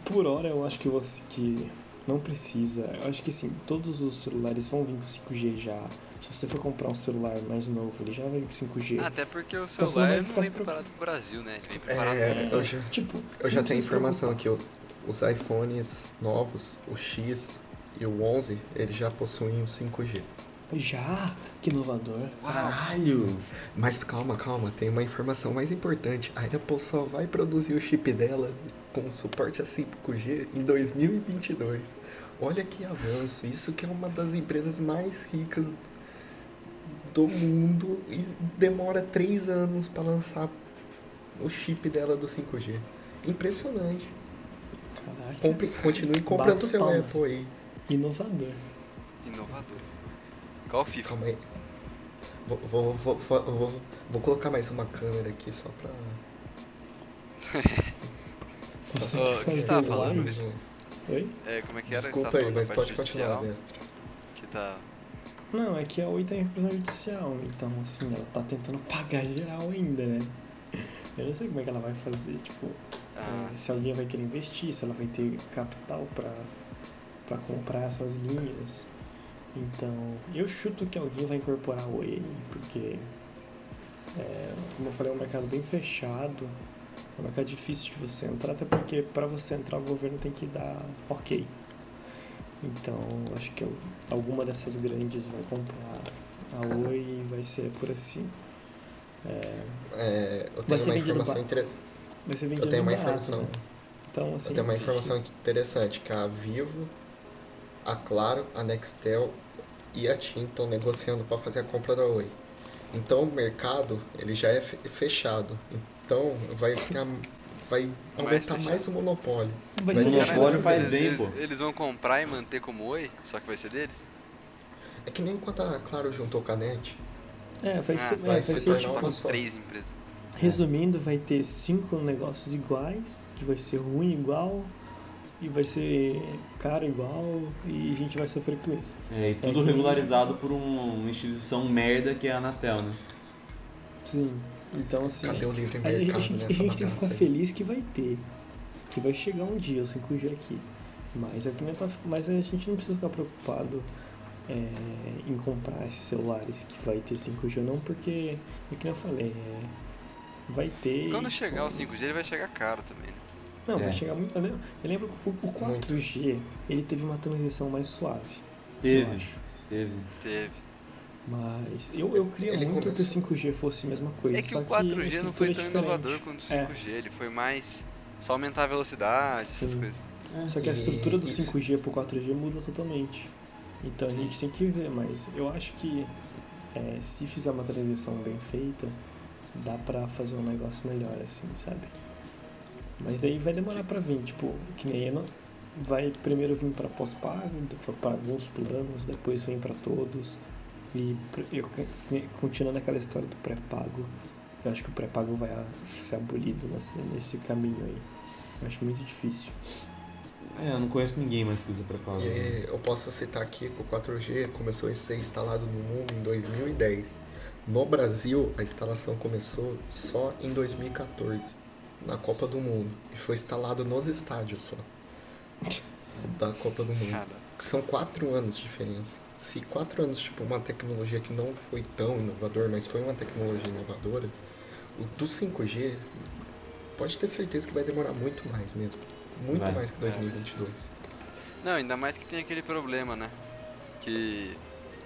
por hora eu acho que você que não precisa. Eu acho que sim, todos os celulares vão vir com 5G já. Se você for comprar um celular mais novo, ele já vem com 5G. Ah, até porque o Então não celular vai não ficar vem se preparado pro Brasil, né? Ele vem preparado É, eu já, tipo, eu já não tenho informação que os iPhones novos, o X e o 11, eles já possuem o 5G. Já? Que inovador. Caralho! Mas calma, calma, tem uma informação mais importante. A Apple só vai produzir o chip dela com suporte a 5G em 2022. Olha que avanço. Isso que é uma das empresas mais ricas do mundo e demora três anos para lançar o chip dela do 5G. Impressionante. Caraca. Compre, continue comprando seu palmas. Apple aí. Inovador. inovador. Qual FIFA? Calma aí. Vou, vou, vou, vou, vou- vou colocar mais uma câmera aqui só pra. Você Ô, quer o que você fazer tava falando? Oi? É, como é que era? Desculpa aí, mas pode continuar, mestre. Que tá... Não, é que a Oi tá em recuperação judicial, então assim, ela tá tentando pagar geral ainda, né? Eu não sei como é que ela vai fazer, tipo, Ah, É, se alguém vai querer investir, se ela vai ter capital para para comprar essas linhas. Então, eu chuto que alguém vai incorporar o Oi, porque, é, como eu falei, é um mercado bem fechado, é um mercado difícil de você entrar, até porque para você entrar o governo tem que dar ok. Então, acho que eu- alguma dessas grandes vai comprar a Oi e vai ser por assim. É, É, eu tenho uma informação interessante. Vai ser vendido Eu tenho uma barato, informação. né? Então, assim, Eu tenho uma informação interessante, que a Vivo, a Claro, a Nextel e a TIM estão negociando para fazer a compra da Oi. Então o mercado ele já é fe- fechado. Então vai ficar, vai aumentar fechado. mais o monopólio. vai ser monopólio faz eles, bem, eles, pô. eles vão comprar e manter como oi, só que vai ser deles? É que nem quando a Claro juntou com a NET. É, vai Ah, ser, vai é, vai se ser tornar tipo, só. três empresas. resumindo, vai ter cinco negócios iguais, que vai ser ruim igual, e vai ser caro igual, e a gente vai sofrer com isso. É, e tudo É que- regularizado por um- uma instituição merda que é a Anatel, né? Sim. Então, assim, Cadê o livre a, a mercado gente, a gente tem que ficar aí? feliz que vai ter. Que vai chegar um dia o 5G aqui. Mas, é eu tava- mas a gente não precisa ficar preocupado é, em comprar esses celulares que vai ter 5G ou não, porque, é que eu falei, é, vai ter. Quando chegar o tipo, 5G, ele vai chegar caro também. né? Não, vai É. chegar muito. Eu lembro, eu lembro que o, o 4G ele teve uma transição mais suave. Eu Teve, acho. teve. Teve. Mas eu, eu queria Ele muito começou- que o 5G fosse a mesma coisa. É que só o 4G não estrutura foi é tão diferente. inovador quanto o É. 5G, ele foi mais só aumentar a velocidade, essas Sim. coisas. Só que a estrutura do isso. 5G pro 4G muda totalmente. Então a Sim. gente tem que ver, mas eu acho que é, se fizer uma transição bem feita, dá pra fazer um negócio melhor, assim, sabe? Mas daí vai demorar pra vir, tipo, que nem não vai primeiro vir pra pós-pago, pra alguns planos, depois vem pra todos. E eu, continuando aquela história do pré-pago, eu acho que o pré-pago vai ser abolido nesse, nesse caminho aí. Eu acho muito difícil. É, eu não conheço ninguém mais que usa pré-pago. E eu posso citar aqui que o 4G começou a ser instalado no mundo em 2010. No Brasil, a instalação começou só em 2014, na Copa do Mundo. E foi instalado nos estádios só. Da Copa do Mundo. São quatro anos de diferença. Se quatro anos, tipo, uma tecnologia que não foi tão inovador, mas foi uma tecnologia inovadora, o do 5G pode ter certeza que vai demorar muito mais mesmo. Muito Vai. mais que 2022. Não, ainda mais que tem aquele problema, né? Que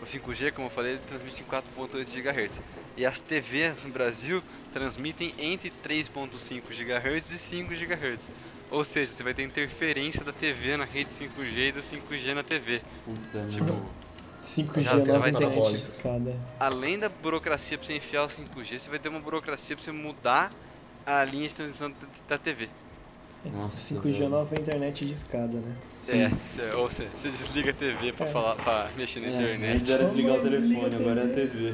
o 5G, como eu falei, ele transmite em 4.8 GHz. E as TVs no Brasil transmitem entre 3.5 GHz e 5 GHz. Ou seja, você vai ter interferência da TV na rede 5G e do 5G na TV. Puta Tipo, merda. 5G Já é vai internet de escada. além da burocracia pra você enfiar o 5G, você vai ter uma burocracia pra você mudar a linha de transmissão da- da TV. Nossa, 5G é velho. nova internet de escada, né? É, é, ou seja, você desliga a TV pra, É. falar, pra mexer na É, internet. antes era desligar o telefone, agora é a TV.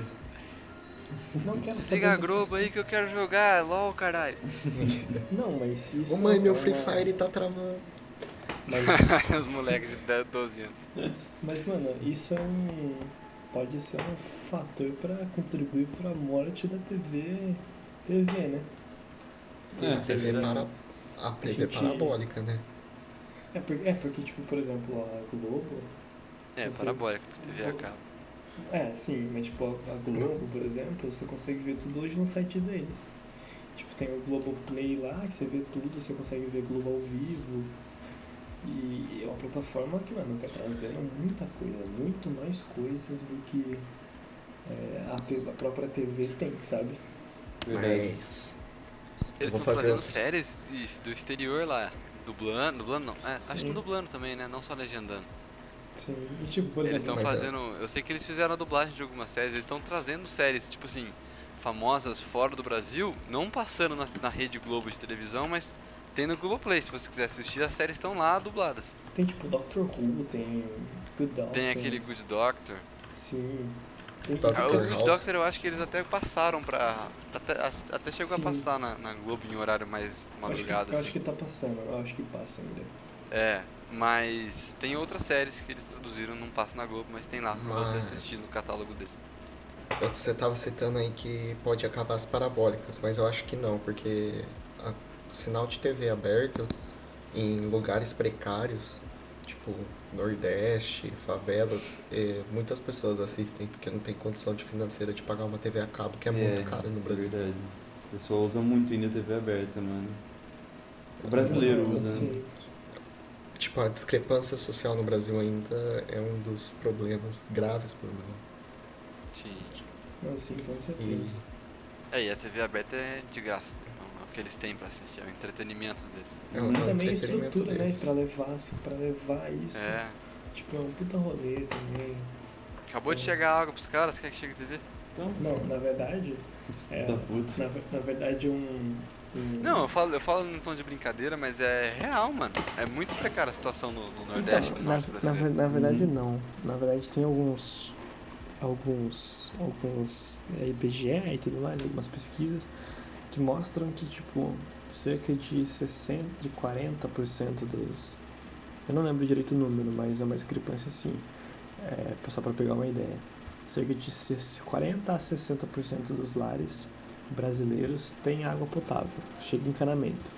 Não quero saber Desliga a Globo aí que eu quero jogar, LOL, caralho. Não, mas isso. Ô mãe, meu é Free uma- Fire tá travando. Mas, Os moleques de 10, 12 anos. mas, mano, isso é um. Pode ser um fator pra contribuir pra morte da TV. TV, né? É, a TV, para... a TV gente- parabólica, né? É porque, é porque, tipo, por exemplo, a Globo. É, sei. parabólica, pra TV a cabo. É, sim, mas tipo, a a Globo, por exemplo, você consegue ver tudo hoje no site deles. Tipo, tem o Globoplay lá, que você vê tudo, você consegue ver Globo ao vivo. E é uma plataforma que, mano, tá trazendo muita coisa, muito mais coisas do que é, a, a própria TV tem, sabe? Verdade. Mas. Eles estão fazer fazendo séries do exterior lá. Dublando, dublando não. É, acho que estão dublando também, né? Não só legendando. Sim. E tipo, por Eles exemplo, estão mas é- fazendo. Eu sei que eles fizeram a dublagem de algumas séries, eles estão trazendo séries, tipo assim, famosas fora do Brasil, não passando na, na rede Globo de televisão, mas tem no Globoplay. Se você quiser assistir, as séries estão lá dubladas. tem tipo Doctor Who, tem Good Doctor. Tem aquele Good Doctor. Sim. Tem Doctor Ah, o House. Good Doctor eu acho que eles até passaram pra. Até, até chegou Sim. a passar na, na Globo em horário mais eu acho, que, madrugada. eu assim. acho que tá passando, eu acho que passa ainda. É, mas tem outras séries que eles traduziram, não passa na Globo, mas tem lá pra você Mas- assistir no catálogo deles. Você tava citando aí que pode acabar as parabólicas, mas eu acho que não, porque sinal de TV aberto em lugares precários, tipo Nordeste, favelas, muitas pessoas assistem porque não tem condição de financeira de pagar uma TV a cabo, que é muito caro no isso Brasil. É verdade. O pessoal usa muito ainda TV aberta, mano. O brasileiro usa, né? Sim. Tipo, a discrepância social no Brasil ainda é um dos problemas, graves problemas. Sim. Não, sim, com certeza. E É, e a TV aberta é de graça, é que eles têm pra assistir, é o entretenimento deles. É e também a estrutura, né? deles. Pra levar, assim, pra levar isso. É. Tipo, é um puta rolê também. Acabou de chegar água pros caras, quer que chegue TV? Então, Não, na verdade, É. na, na verdade um. um- Não, eu falo, eu falo num tom de brincadeira, mas é real, mano. É muito precária a situação no, no Nordeste, Então, no na, Norte na, ver- na verdade Uhum. não. Na verdade tem alguns. Alguns. Alguns. É, IBGE e tudo mais, algumas pesquisas que mostram que tipo cerca de 60, de 40% dos. Eu não lembro direito o número, mas é uma discrepância assim. É, só para pegar uma ideia. Cerca de se- 40 a 60% dos lares brasileiros têm água potável, chega em encanamento.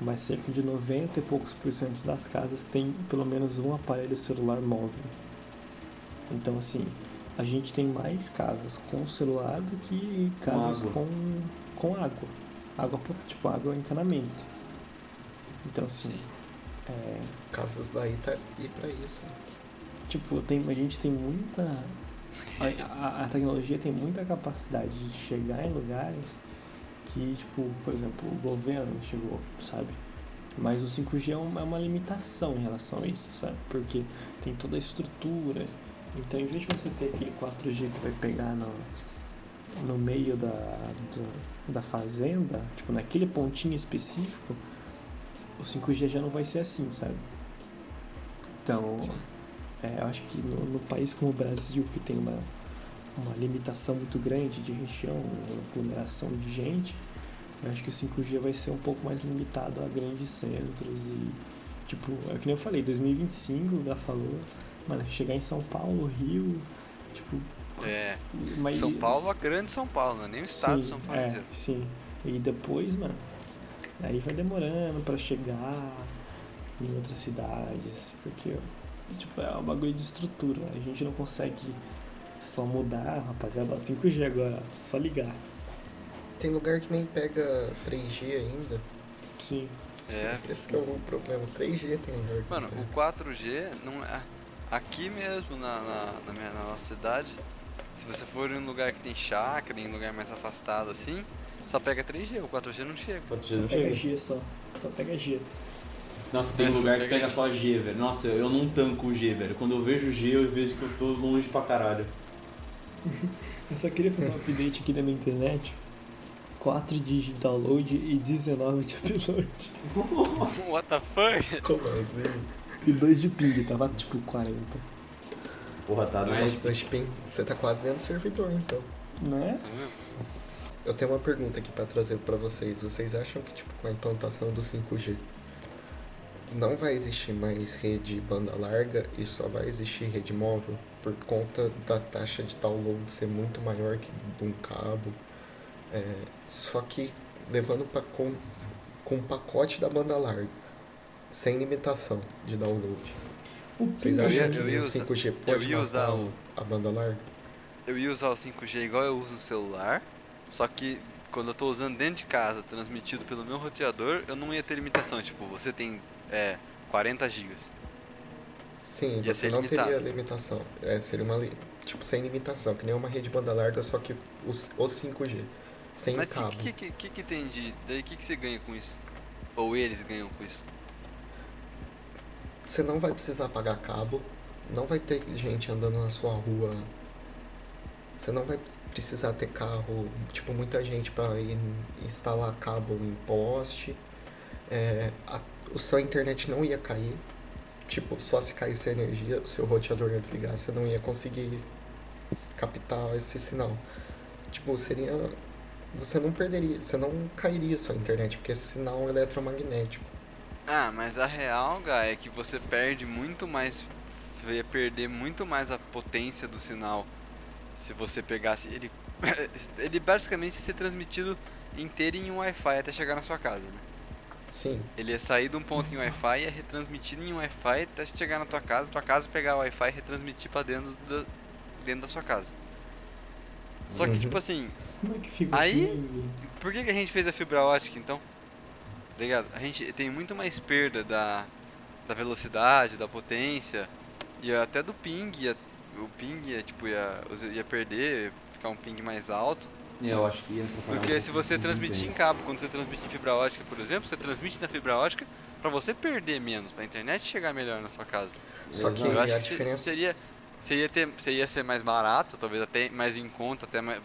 Mas cerca de 90 e poucos por cento das casas têm pelo menos um aparelho celular móvel. Então assim, a gente tem mais casas com celular do que casas água. com, com água. Água, po- tipo, água em encanamento. Então assim, Sim. é, Casas Bahia tá aí pra isso. Tipo, tem, a gente tem muita. A, a- a tecnologia tem muita capacidade de chegar em lugares que, tipo, por exemplo, o governo chegou, sabe? Mas o 5G é uma, é uma limitação em relação a isso, sabe? Porque tem toda a estrutura. Então, em vez de você ter aquele 4G que vai pegar no, no meio da, do- da fazenda, tipo, naquele pontinho específico, o 5G já não vai ser assim, sabe? Então, é, eu acho que no, no país como o Brasil, que tem uma, uma limitação muito grande de região, aglomeração de gente, eu acho que o 5G vai ser um pouco mais limitado a grandes centros e, tipo, é que nem eu falei, 2025, o Gá falou, mano, chegar em São Paulo, Rio, tipo... É, mas- São Paulo, a grande São Paulo, não é nem o estado de sim, São Paulo é, sim. E depois, mano, aí vai demorando pra chegar em outras cidades, porque, tipo, é um bagulho de estrutura. A gente não consegue só mudar, rapaziada, 5G agora, só ligar. Tem lugar que nem pega 3G ainda. Sim. É, Esse que é o problema. 3G tem lugar que Mano, não o 4G não é. Aqui mesmo na, na, na minha, na nossa cidade, se você for em um lugar que tem chácara, em um lugar mais afastado assim, só pega 3G, o 4G não chega. 4G Só não pega chega. G só. Só pega G. Nossa, tem É, lugar só que pega pega G. só G, velho. Nossa, eu não tanco o G, velho. Quando eu vejo G, eu vejo que eu tô longe pra caralho. Eu só queria fazer um update aqui da minha internet. 4 de download e 19 de upload. What the fuck? Como assim? E 2 de ping, tava tipo 40. Porra, tá Nossa, mais. dois ping. Você tá quase dentro do servidor, então. Né? Eu tenho uma pergunta aqui pra trazer pra vocês. Vocês acham que, tipo, com a implantação do 5G, não vai existir mais rede banda larga e só vai existir rede móvel por conta da taxa de download ser muito maior que de um cabo? É, só que levando pra com, com o pacote da banda larga, sem limitação de download. O Vocês ping- Eu ia- acham eu que ia o usar- 5G eu pode ia matar usar o- o- a banda larga? Eu ia usar o 5G igual eu uso o celular, só que quando eu tô usando dentro de casa, transmitido pelo meu roteador, eu não ia ter limitação. Tipo, você tem é, 40 gigas. Sim, Ia você não limitado. teria limitação. É, seria uma tipo sem limitação, que nem uma rede banda larga, só que os, o 5G, sem Mas o cabo. que, que, que, que tem de. Daí o que, que você ganha com isso? Ou eles ganham com isso? Você não vai precisar pagar cabo, não vai ter gente andando na sua rua. Você não vai precisar ter carro, tipo, muita gente para instalar cabo em poste. É, a, a sua internet não ia cair. Tipo, só se caísse a energia, o seu roteador ia desligar, você não ia conseguir captar esse sinal. Tipo, seria. Você não perderia, você não cairia sua internet, porque esse sinal é eletromagnético. Ah, mas a real, Gá, é que você perde muito mais. Você ia perder muito mais a potência do sinal se você pegasse ele. ele basicamente ia ser transmitido inteiro em um Wi-Fi até chegar na sua casa, né? Sim, Ele ia sair de um ponto em Wi-Fi e ia retransmitir em Wi-Fi até chegar na tua casa, tua casa pegar o Wi-Fi e retransmitir pra dentro da, dentro da sua casa. Só que, Uhum. tipo assim, Como é que fica Aí- por que, que a gente fez a fibra ótica então? Ligado? A gente tem muito mais perda da, da velocidade, da potência e até do ping. Ia, o ping ia, tipo, ia, ia perder, ficar um ping mais alto. Eu acho que ia Porque um se você transmitir em cabo, quando você transmite em fibra ótica, por exemplo, você transmite na fibra ótica pra você perder menos, pra internet chegar melhor na sua casa. Só que. Eu a acho que diferença. seria, seria, ter, seria ser mais barato, talvez até mais em conta, até mais,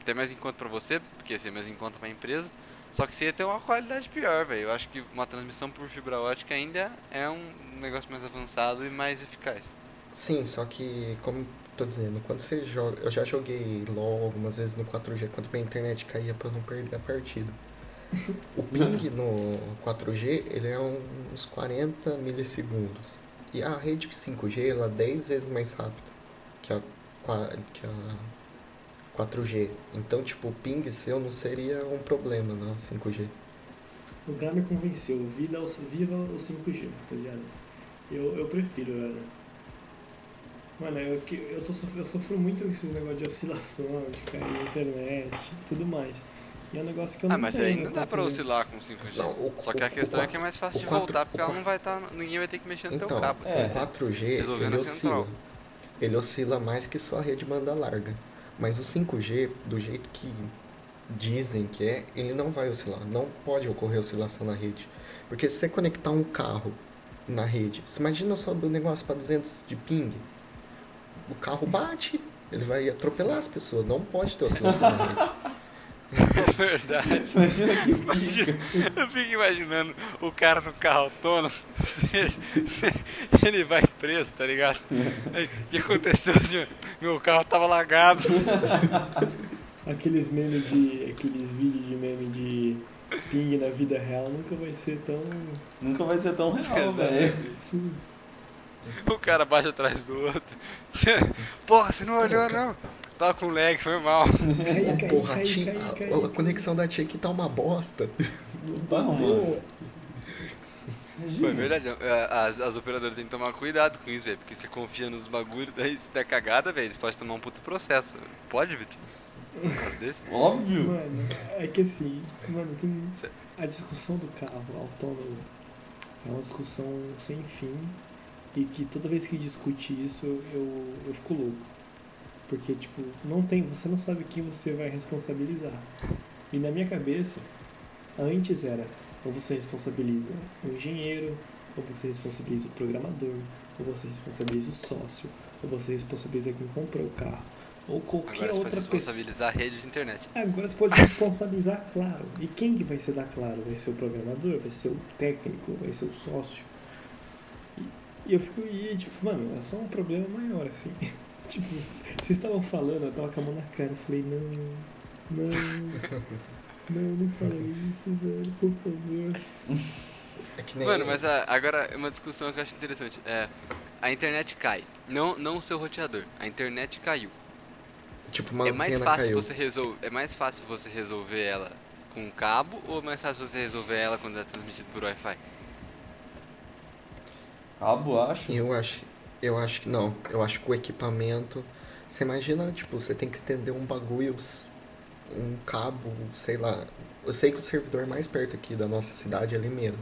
até mais em conta pra você, porque seria mais em conta pra empresa. Só que você ia ter uma qualidade pior, velho. Eu acho que uma transmissão por fibra ótica ainda é um negócio mais avançado e mais eficaz. Sim, só que, como tô dizendo, quando você joga. Eu já joguei LOL algumas vezes no 4G, quando minha internet caía pra eu não perder a partida. O ping no 4G, ele é uns 40 milissegundos. E a rede 5G, ela é 10 vezes mais rápida que a, que a 4G. Então, tipo, o ping seu não seria um problema na 5G. O Gá me convenceu. Vida ao, viva o 5G, rapaziada. Eu, eu prefiro, velho. Mano, eu, que- eu, sofro, eu sofro muito com esses negócios de oscilação, de cair na internet e tudo mais. E é um negócio que eu Ah, não mas tenho aí no não dá pra 4G. oscilar com 5G. Não, o- Só que a questão o é que é mais fácil de voltar, porque o ela qua- não vai estar. ninguém vai ter que mexer no Então, teu cabo. Ter- 4G, resolver ele central. oscila. Ele oscila mais que sua rede banda larga. Mas o 5G, do jeito que dizem que é, ele não vai oscilar. Não pode ocorrer oscilação na rede. Porque se você conectar um carro na rede, você imagina só do negócio para 200 de ping, o carro bate, ele vai atropelar as pessoas. Não pode ter oscilação na rede. É verdade. Imagina que Imagina- Eu fico imaginando o cara no carro autônomo, se- se ele vai preso, tá ligado? Aí, O que aconteceu? Meu carro tava lagado. Aqueles memes de. aqueles vídeos de meme de ping na vida real nunca vai ser tão. nunca vai ser tão real, velho. Sim. O cara bate atrás do outro. Porra, você não olhou não? Tava com lag, foi mal. Cai, cai, porra, cai, a- cai, a, cai. conexão da tia aqui tá uma bosta. Não tá, mano. Foi Imagina. verdade, é, as, as operadoras têm que tomar cuidado com isso, velho. Porque você confia nos bagulhos, daí se der cagada, velho, eles podem tomar um puto processo. Pode, Vitor? Um caso desse? Óbvio. Mano, é que assim, mano, tem. A discussão do carro autônomo é uma discussão sem fim e que toda vez que discute isso eu, eu fico louco. Porque, tipo, não tem, você não sabe quem você vai responsabilizar. E na minha cabeça, antes era ou você responsabiliza o engenheiro, ou você responsabiliza o programador, ou você responsabiliza o sócio, ou você responsabiliza quem comprou o carro, ou qualquer Agora você pode outra pessoa. responsabilizar a rede de internet. Agora você pode responsabilizar, claro. E quem que vai ser da Claro? Vai ser o programador? Vai ser o técnico? Vai ser o sócio? E, e eu fico, e tipo, mano, é só um problema maior, assim. tipo, vocês estavam falando, eu tava com a mão na cara, eu falei, não, não, não, não fala isso, velho, por favor. É Mano, mas a- agora é uma discussão que eu acho interessante. É, a internet cai. Não, não o seu roteador. A internet caiu. tipo, uma é mais fácil caiu. você resolver. É mais fácil você resolver ela com um cabo ou é mais fácil você resolver ela quando é transmitido por Wi-Fi? Cabo, acho. Eu acho, eu acho que não. Eu acho que o equipamento. Você imagina, tipo, você tem que estender um bagulho, um cabo, sei lá. Eu sei que o servidor mais perto aqui da nossa cidade é Limeira.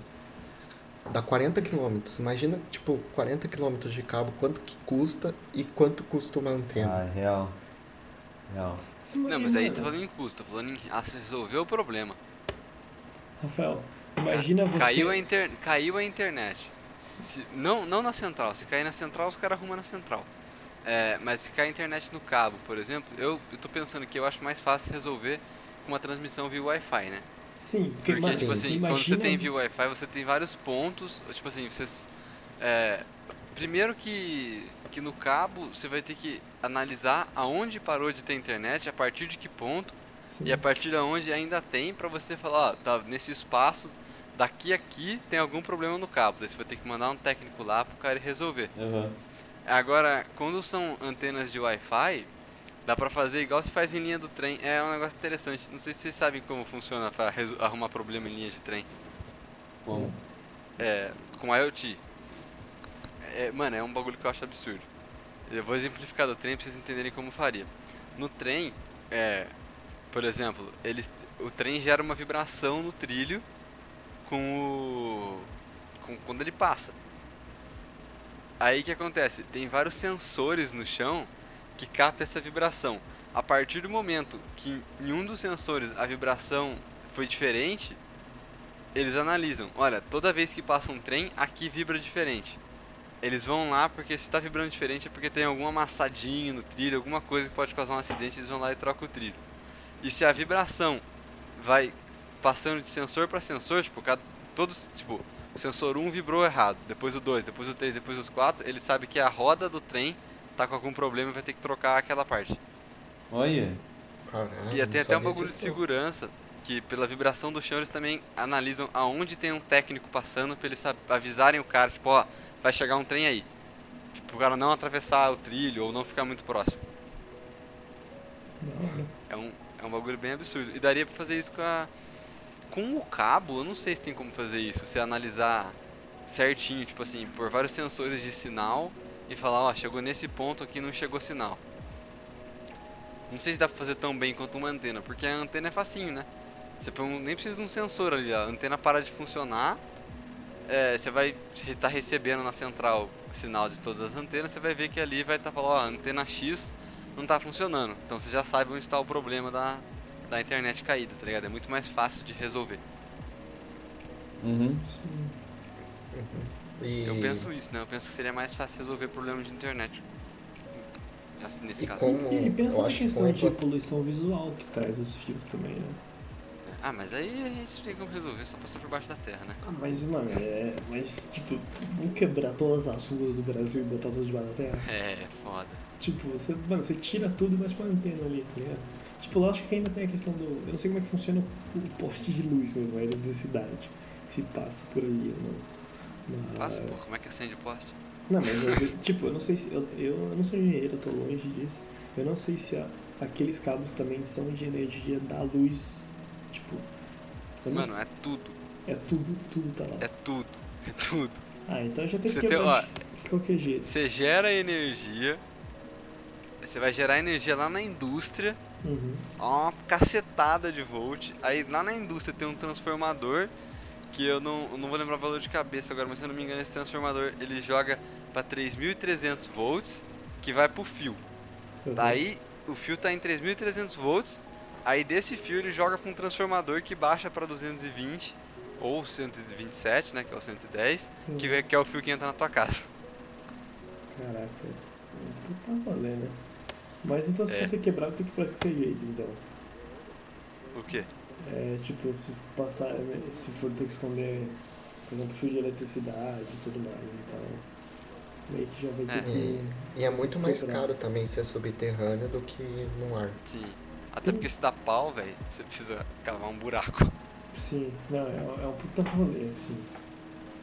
Dá 40 quilômetros. Imagina, tipo, 40 quilômetros de cabo, quanto que custa e quanto custa uma antena. Ah, real. Real. Não, mas aí você tá falando em custo, tô falando em ah, você resolver o problema. Rafael, imagina você... Caiu a, inter... Caiu a internet. Se... Não, não na central. Se cair na central, os caras arrumam na central. É, mas se cair internet no cabo, por exemplo, eu, eu tô pensando que eu acho mais fácil resolver com uma transmissão via Wi-Fi, né? Sim, porque, Porque, tipo assim, quando você imagina- tem via Wi-Fi, você tem vários pontos. Tipo assim, vocês. É, primeiro que, que no cabo você vai ter que analisar aonde parou de ter internet, a partir de que ponto, Sim. e a partir de onde ainda tem, pra você falar, ó, tá nesse espaço, daqui a aqui tem algum problema no cabo. Daí você vai ter que mandar um técnico lá pro cara resolver. Aham. Agora, quando são antenas de Wi-Fi, dá pra fazer igual se faz em linha do trem. É um negócio interessante. Não sei se vocês sabem como funciona pra arrumar problema em linha de trem. Como? É, com IoT. É, mano, é um bagulho que eu acho absurdo. Eu vou exemplificar do trem pra vocês entenderem como faria. No trem, é, por exemplo, eles, o trem gera uma vibração no trilho com o. Com, quando ele passa. Aí o que acontece? Tem vários sensores no chão que captam essa vibração. A partir do momento que em um dos sensores a vibração foi diferente, eles analisam. Olha, toda vez que passa um trem, aqui vibra diferente. Eles vão lá porque se está vibrando diferente é porque tem algum amassadinho no trilho, alguma coisa que pode causar um acidente, eles vão lá e trocam o trilho. E se a vibração vai passando de sensor para sensor, tipo, cada, todos, tipo, o sensor 1 vibrou errado, depois o 2, depois o 3, depois os 4, ele sabe que a roda do trem tá com algum problema e vai ter que trocar aquela parte. Olha. Caralho, e tem até um bagulho de segurança que pela vibração do chão eles também analisam aonde tem um técnico passando pra eles avisarem o cara, tipo, ó, vai chegar um trem aí. Tipo, o cara não atravessar o trilho ou não ficar muito próximo. É um, é um bagulho bem absurdo. E daria pra fazer isso com a. Com o cabo, eu não sei se tem como fazer isso. Se analisar certinho, tipo assim, por vários sensores de sinal e falar, ó, chegou nesse ponto aqui não chegou sinal. Não sei se dá pra fazer tão bem quanto uma antena, porque a antena é facinho, né? Você nem precisa de um sensor ali, a antena para de funcionar. é, você vai estar recebendo na central sinal de todas as antenas, você vai ver que ali vai estar falando, ó, a antena X não tá funcionando. Então você já sabe onde está o problema da, da internet caída, tá ligado? É muito mais fácil de resolver. Uhum. Sim. E, Eu penso isso, né? Eu penso que seria mais fácil resolver problema de internet. Assim, nesse e caso. como E pensa na que questão a de poluição visual que traz os fios também, né? Ah, mas aí a gente tem como resolver, só passar por baixo da terra, né? Ah, mas, mano, é. Mas, tipo, vamos quebrar todas as ruas do Brasil e botar tudo debaixo da terra? É, foda. Tipo, você, mano, você tira tudo e bate uma antena ali, tá ligado? Tipo, lógico que ainda tem a questão do. Eu não sei como é que funciona o, poste de luz mesmo, a eletricidade. Se passa por ali ou não. Mas- Passa, pô, como é que acende o poste? Não, mas eu, tipo, eu não sei se. Eu, eu não sou engenheiro, eu tô longe disso. Eu não sei se a- aqueles cabos também são de energia da luz. Tipo. Mano, sei- é tudo. é tudo, tudo tá lá. É tudo. É tudo. Ah, então já tem Você que tem, ó, de qualquer jeito. você gera energia. Você vai gerar energia lá na indústria. Uhum. uma cacetada de volt. Aí lá na indústria tem um transformador que eu não, eu não vou lembrar o valor de cabeça agora, mas se eu não me engano esse transformador ele joga para 3.300 volts que vai pro fio. Uhum. Daí o fio tá em 3.300 volts, aí desse fio ele joga para um transformador que baixa para 220 ou 127, né, que é o 110, que, Uhum. vê- que é o fio que entra na tua casa. Caraca. Puta rolê, né? Mas então se É. for ter que quebrar, tem que qualquer jeito, então. O quê? É, tipo, se passar, né, se for ter que esconder, por exemplo, fio de eletricidade e tudo mais, então meio que já vai ter É. que. E é muito mais Quebrar. caro também ser subterrâneo do que no ar. Sim. Até porque se dá pau, velho, você precisa cavar um buraco. Sim, não, é, é um puta rolê, assim.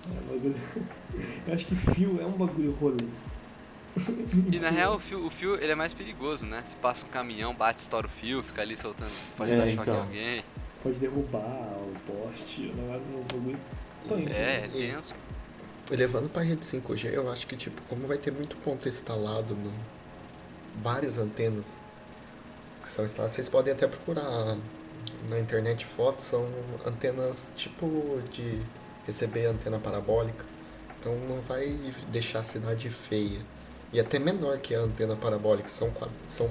É um bagulho. Eu acho que fio é um bagulho rolê. E na Sim. real o fio, o fio ele é mais perigoso, né? Se passa um caminhão, bate, estoura o fio, fica ali soltando, pode É, dar choque em então. alguém. Pode derrubar o poste, o negócio bagulho. punk, É, é tenso. E levando pra rede 5G, eu acho que, tipo, como vai ter muito ponto instalado no... Várias antenas que são instaladas, vocês podem até procurar na internet fotos, são antenas tipo de receber antena parabólica. Então não vai deixar a cidade feia. E até menor que a antena parabólica, são, são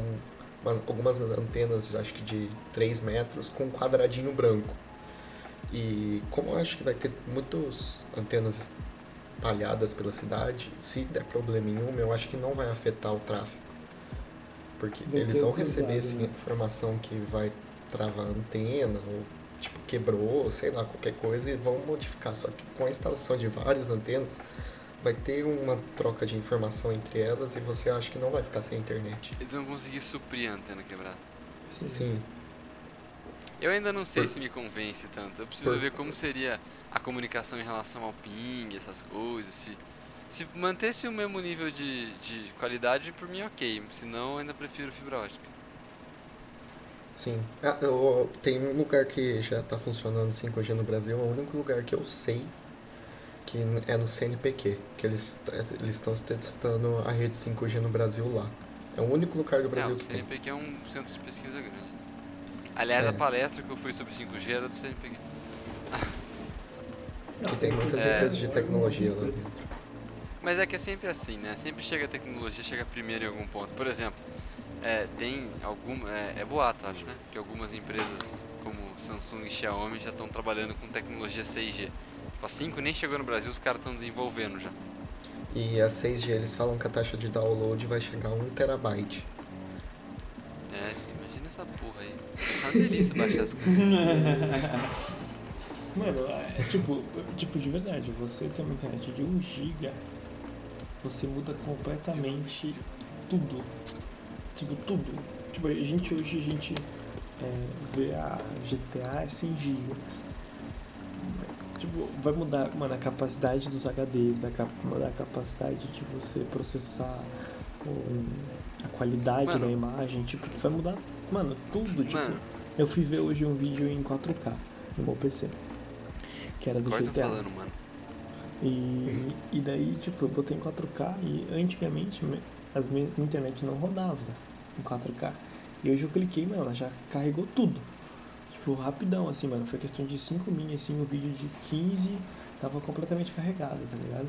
umas- algumas antenas, acho que de 3 metros, com um quadradinho branco. E como eu acho que vai ter muitas antenas espalhadas pela cidade, se der problema em uma, eu acho que não vai afetar o tráfego. Porque eles vão receber cruzado, assim, informação que vai travar a antena, ou tipo, quebrou, sei lá, qualquer coisa, e vão modificar. Só que com a instalação de várias antenas, vai ter uma troca de informação entre elas e você acha que não vai ficar sem internet. Eles vão conseguir suprir a antena quebrada. Sim. Sim, Eu ainda não sei Por- se me convence tanto. Eu preciso Por- ver como seria a comunicação em relação ao ping, essas coisas. Se, se mantesse o mesmo nível de, de qualidade, por mim ok. Senão, eu ainda prefiro fibra ótica. sim. Ah, eu, tem um lugar que já está funcionando 5G no Brasil, é o único lugar que eu sei que é no CNPq, que eles eles estão testando a rede 5G no Brasil lá. É o único lugar do É, Brasil o que tem. CNPq é um centro de pesquisa grande. Aliás, É. a palestra que eu fui sobre 5G era do CNPq. Que tem muitas É. empresas de tecnologia lá dentro. Mas é que é sempre assim, né? Sempre chega a tecnologia, chega primeiro em algum ponto. Por exemplo, É, tem algum. É, é boato, acho, né? Que algumas empresas como Samsung e Xiaomi já estão trabalhando com tecnologia 6G. Tipo, a 5 nem chegou no Brasil, os caras estão desenvolvendo já. E a 6G eles falam que a taxa de download vai chegar a 1 terabyte. É, imagina essa porra aí. É uma delícia baixar as coisas. Mano, é tipo, tipo, de verdade, você tem uma internet de 1 giga, você muda completamente tudo. Tipo, tudo. Tipo, a gente hoje, a gente é, vê a GTA é 100 gigas. Vai mudar, mano, a capacidade dos HDs, vai mudar a capacidade de você processar a qualidade Mano. da imagem, tipo, vai mudar, mano, tudo, tipo. Mano. Eu fui ver hoje um vídeo em 4K no meu PC. Que era do Corta GTA. falando, mano. E, e daí, tipo, eu botei em 4K e antigamente me- as minha internet não rodava em 4K. E hoje eu cliquei, mano, ela já carregou tudo. Tipo, rapidão, assim, mano. Foi questão de 5 min, assim, o vídeo de 15 tava completamente carregado, tá ligado?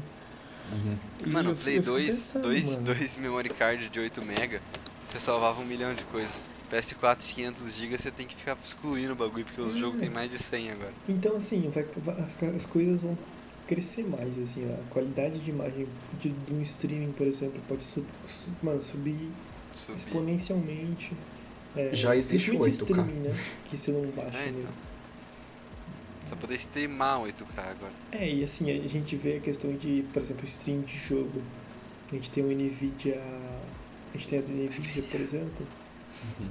E Mano, eu o Play eu fico 2, pensando, dois, mano. dois memory card de 8 MB, você salvava um milhão de coisas. PS4 de 500 GB você tem que ficar excluindo o bagulho, porque É. jogos tem mais de 100 agora. Então, assim, vai, vai- as, as coisas vão crescer mais, assim, a qualidade de imagem de, de um streaming, por exemplo, pode sub, su- mano, subir Subir. exponencialmente. É, Já existe o principalmente 8K. streaming, né? Que você não baixa. É, né? então. Só poder streamar 8K agora. É, e assim, a gente vê a questão de, por exemplo, stream de jogo. A gente tem o Nvidia. A gente tem a do Nvidia, por exemplo.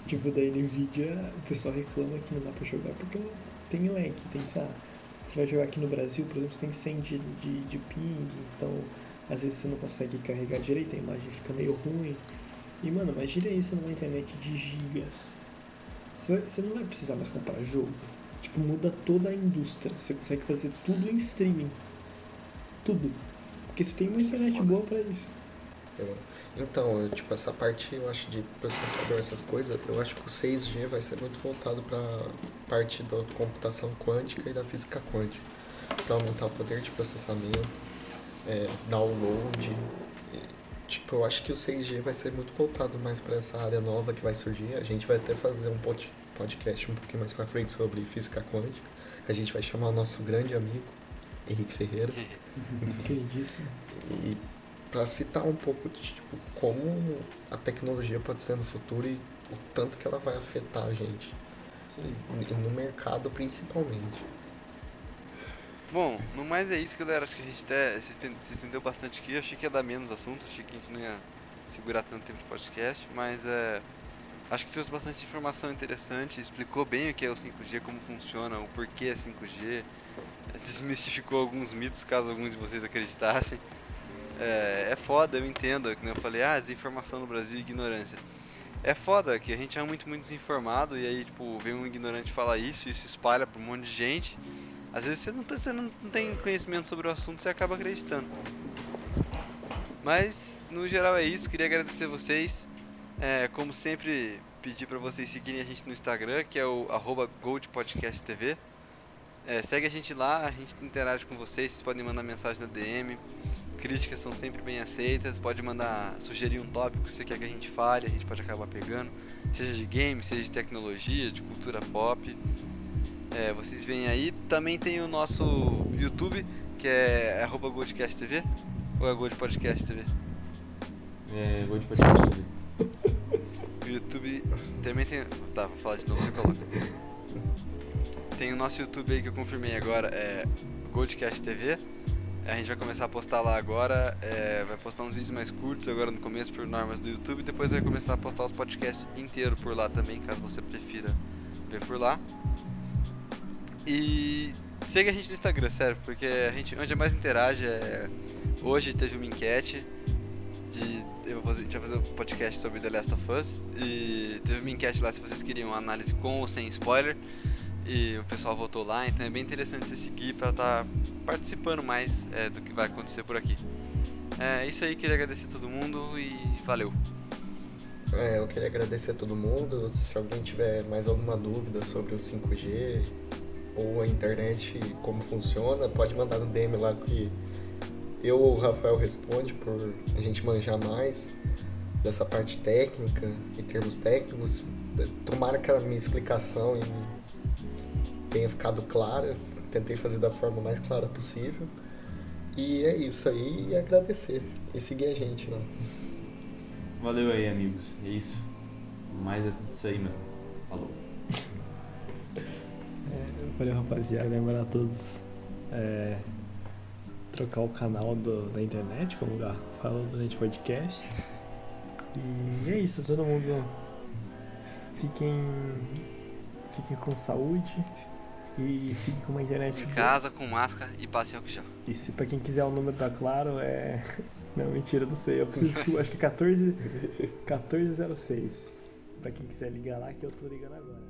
Tipo, da Nvidia, o pessoal reclama que não dá pra jogar porque tem lag, tem essa. Você vai jogar aqui no Brasil, por exemplo, você tem 100 de, de, de ping, então às vezes você não consegue carregar direito, a imagem fica meio ruim. E mano, imagina isso numa internet de gigas. Você, não vai precisar mais comprar jogo. Tipo, muda toda a indústria. Você consegue fazer tudo em streaming. Tudo. Porque você tem uma é internet boa pra isso. Eu- Então, eu, tipo, essa parte eu acho de processador, essas coisas, eu acho que o 6G vai ser muito voltado para parte da computação quântica e da física quântica, para aumentar o poder de processamento, é, download. Tipo, eu acho que o 6G vai ser muito voltado mais para essa área nova que vai surgir. A gente vai até fazer um pod- podcast um pouquinho mais para frente sobre física quântica, a gente vai chamar o nosso grande amigo Henrique Ferreira. Queridíssimo. E para citar um pouco de tipo, como a tecnologia pode ser no futuro e o tanto que ela vai afetar a gente. E no mercado principalmente. Bom, no mais é isso, galera. Acho que a gente até se esten- se estendeu bastante aqui. Eu achei que ia dar menos assunto, achei que a gente não ia segurar tanto tempo de podcast, mas é. Acho que trouxe bastante informação interessante, explicou bem o que é o 5G, como funciona, o porquê é 5G, desmistificou alguns mitos, caso algum de vocês acreditassem. É, é foda, eu entendo, que nem eu falei, ah, desinformação no Brasil e ignorância. É foda que a gente é muito, muito desinformado e aí, tipo, vem um ignorante falar isso, isso espalha pra um monte de gente. Às vezes você não, tá, você não tem conhecimento sobre o assunto, você acaba acreditando. Mas, no geral é isso, queria agradecer vocês. É, como sempre, pedir pra vocês seguirem a gente no Instagram, que é o goldpodcasttv. É, segue a gente lá, a gente interage com vocês, vocês podem mandar mensagem na DM. Críticas são sempre bem aceitas, pode mandar, sugerir um tópico que você quer que a gente fale, a gente pode acabar pegando. Seja de game, seja de tecnologia, de cultura pop. É, vocês veem aí. Também tem o nosso YouTube, que é arroba goldcasttv. Ou é Gold Podcast TV? É, de podcast. O YouTube também tem. Tá, vou falar de novo, você coloca. Tem o nosso YouTube aí que eu confirmei agora, é Goldcast TV. A gente vai começar a postar lá agora. é, vai postar uns vídeos mais curtos agora no começo por normas do YouTube. Depois vai começar a postar os podcasts inteiros por lá também, caso você prefira ver por lá. E siga a gente no Instagram, sério, porque a gente onde mais interage é. Hoje teve uma enquete de. Eu vou a gente vai fazer um podcast sobre The Last of Us. E teve uma enquete lá se vocês queriam uma análise com ou sem spoiler. E o pessoal votou lá, então é bem interessante você seguir pra estar participando mais é, do que vai acontecer por aqui. É isso aí, queria agradecer a todo mundo e valeu. É, eu queria agradecer a todo mundo. Se alguém tiver mais alguma dúvida sobre o 5G ou a internet e como funciona, pode mandar no DM lá que eu ou o Rafael responde por a gente manjar mais. dessa parte técnica, em termos técnicos. Tomara que a minha explicação tenha ficado clara. Tentei fazer da forma mais clara possível. E é isso aí, e agradecer. E seguir a gente lá. Valeu aí, amigos. É isso. Mais é isso aí, mano. Falou. Valeu, rapaziada. Lembrar a todos. É, trocar o canal do, da internet, como o Gar falou durante o podcast. E é isso, todo mundo fiquem, fiquem com saúde e fiquem com uma internet Em boa. casa, com máscara e passe álcool gel. Isso, pra quem quiser o número da Claro, é. Não, mentira, não sei. Eu preciso que. Acho que é 14, 1406. Pra quem quiser ligar lá, que eu tô ligando agora.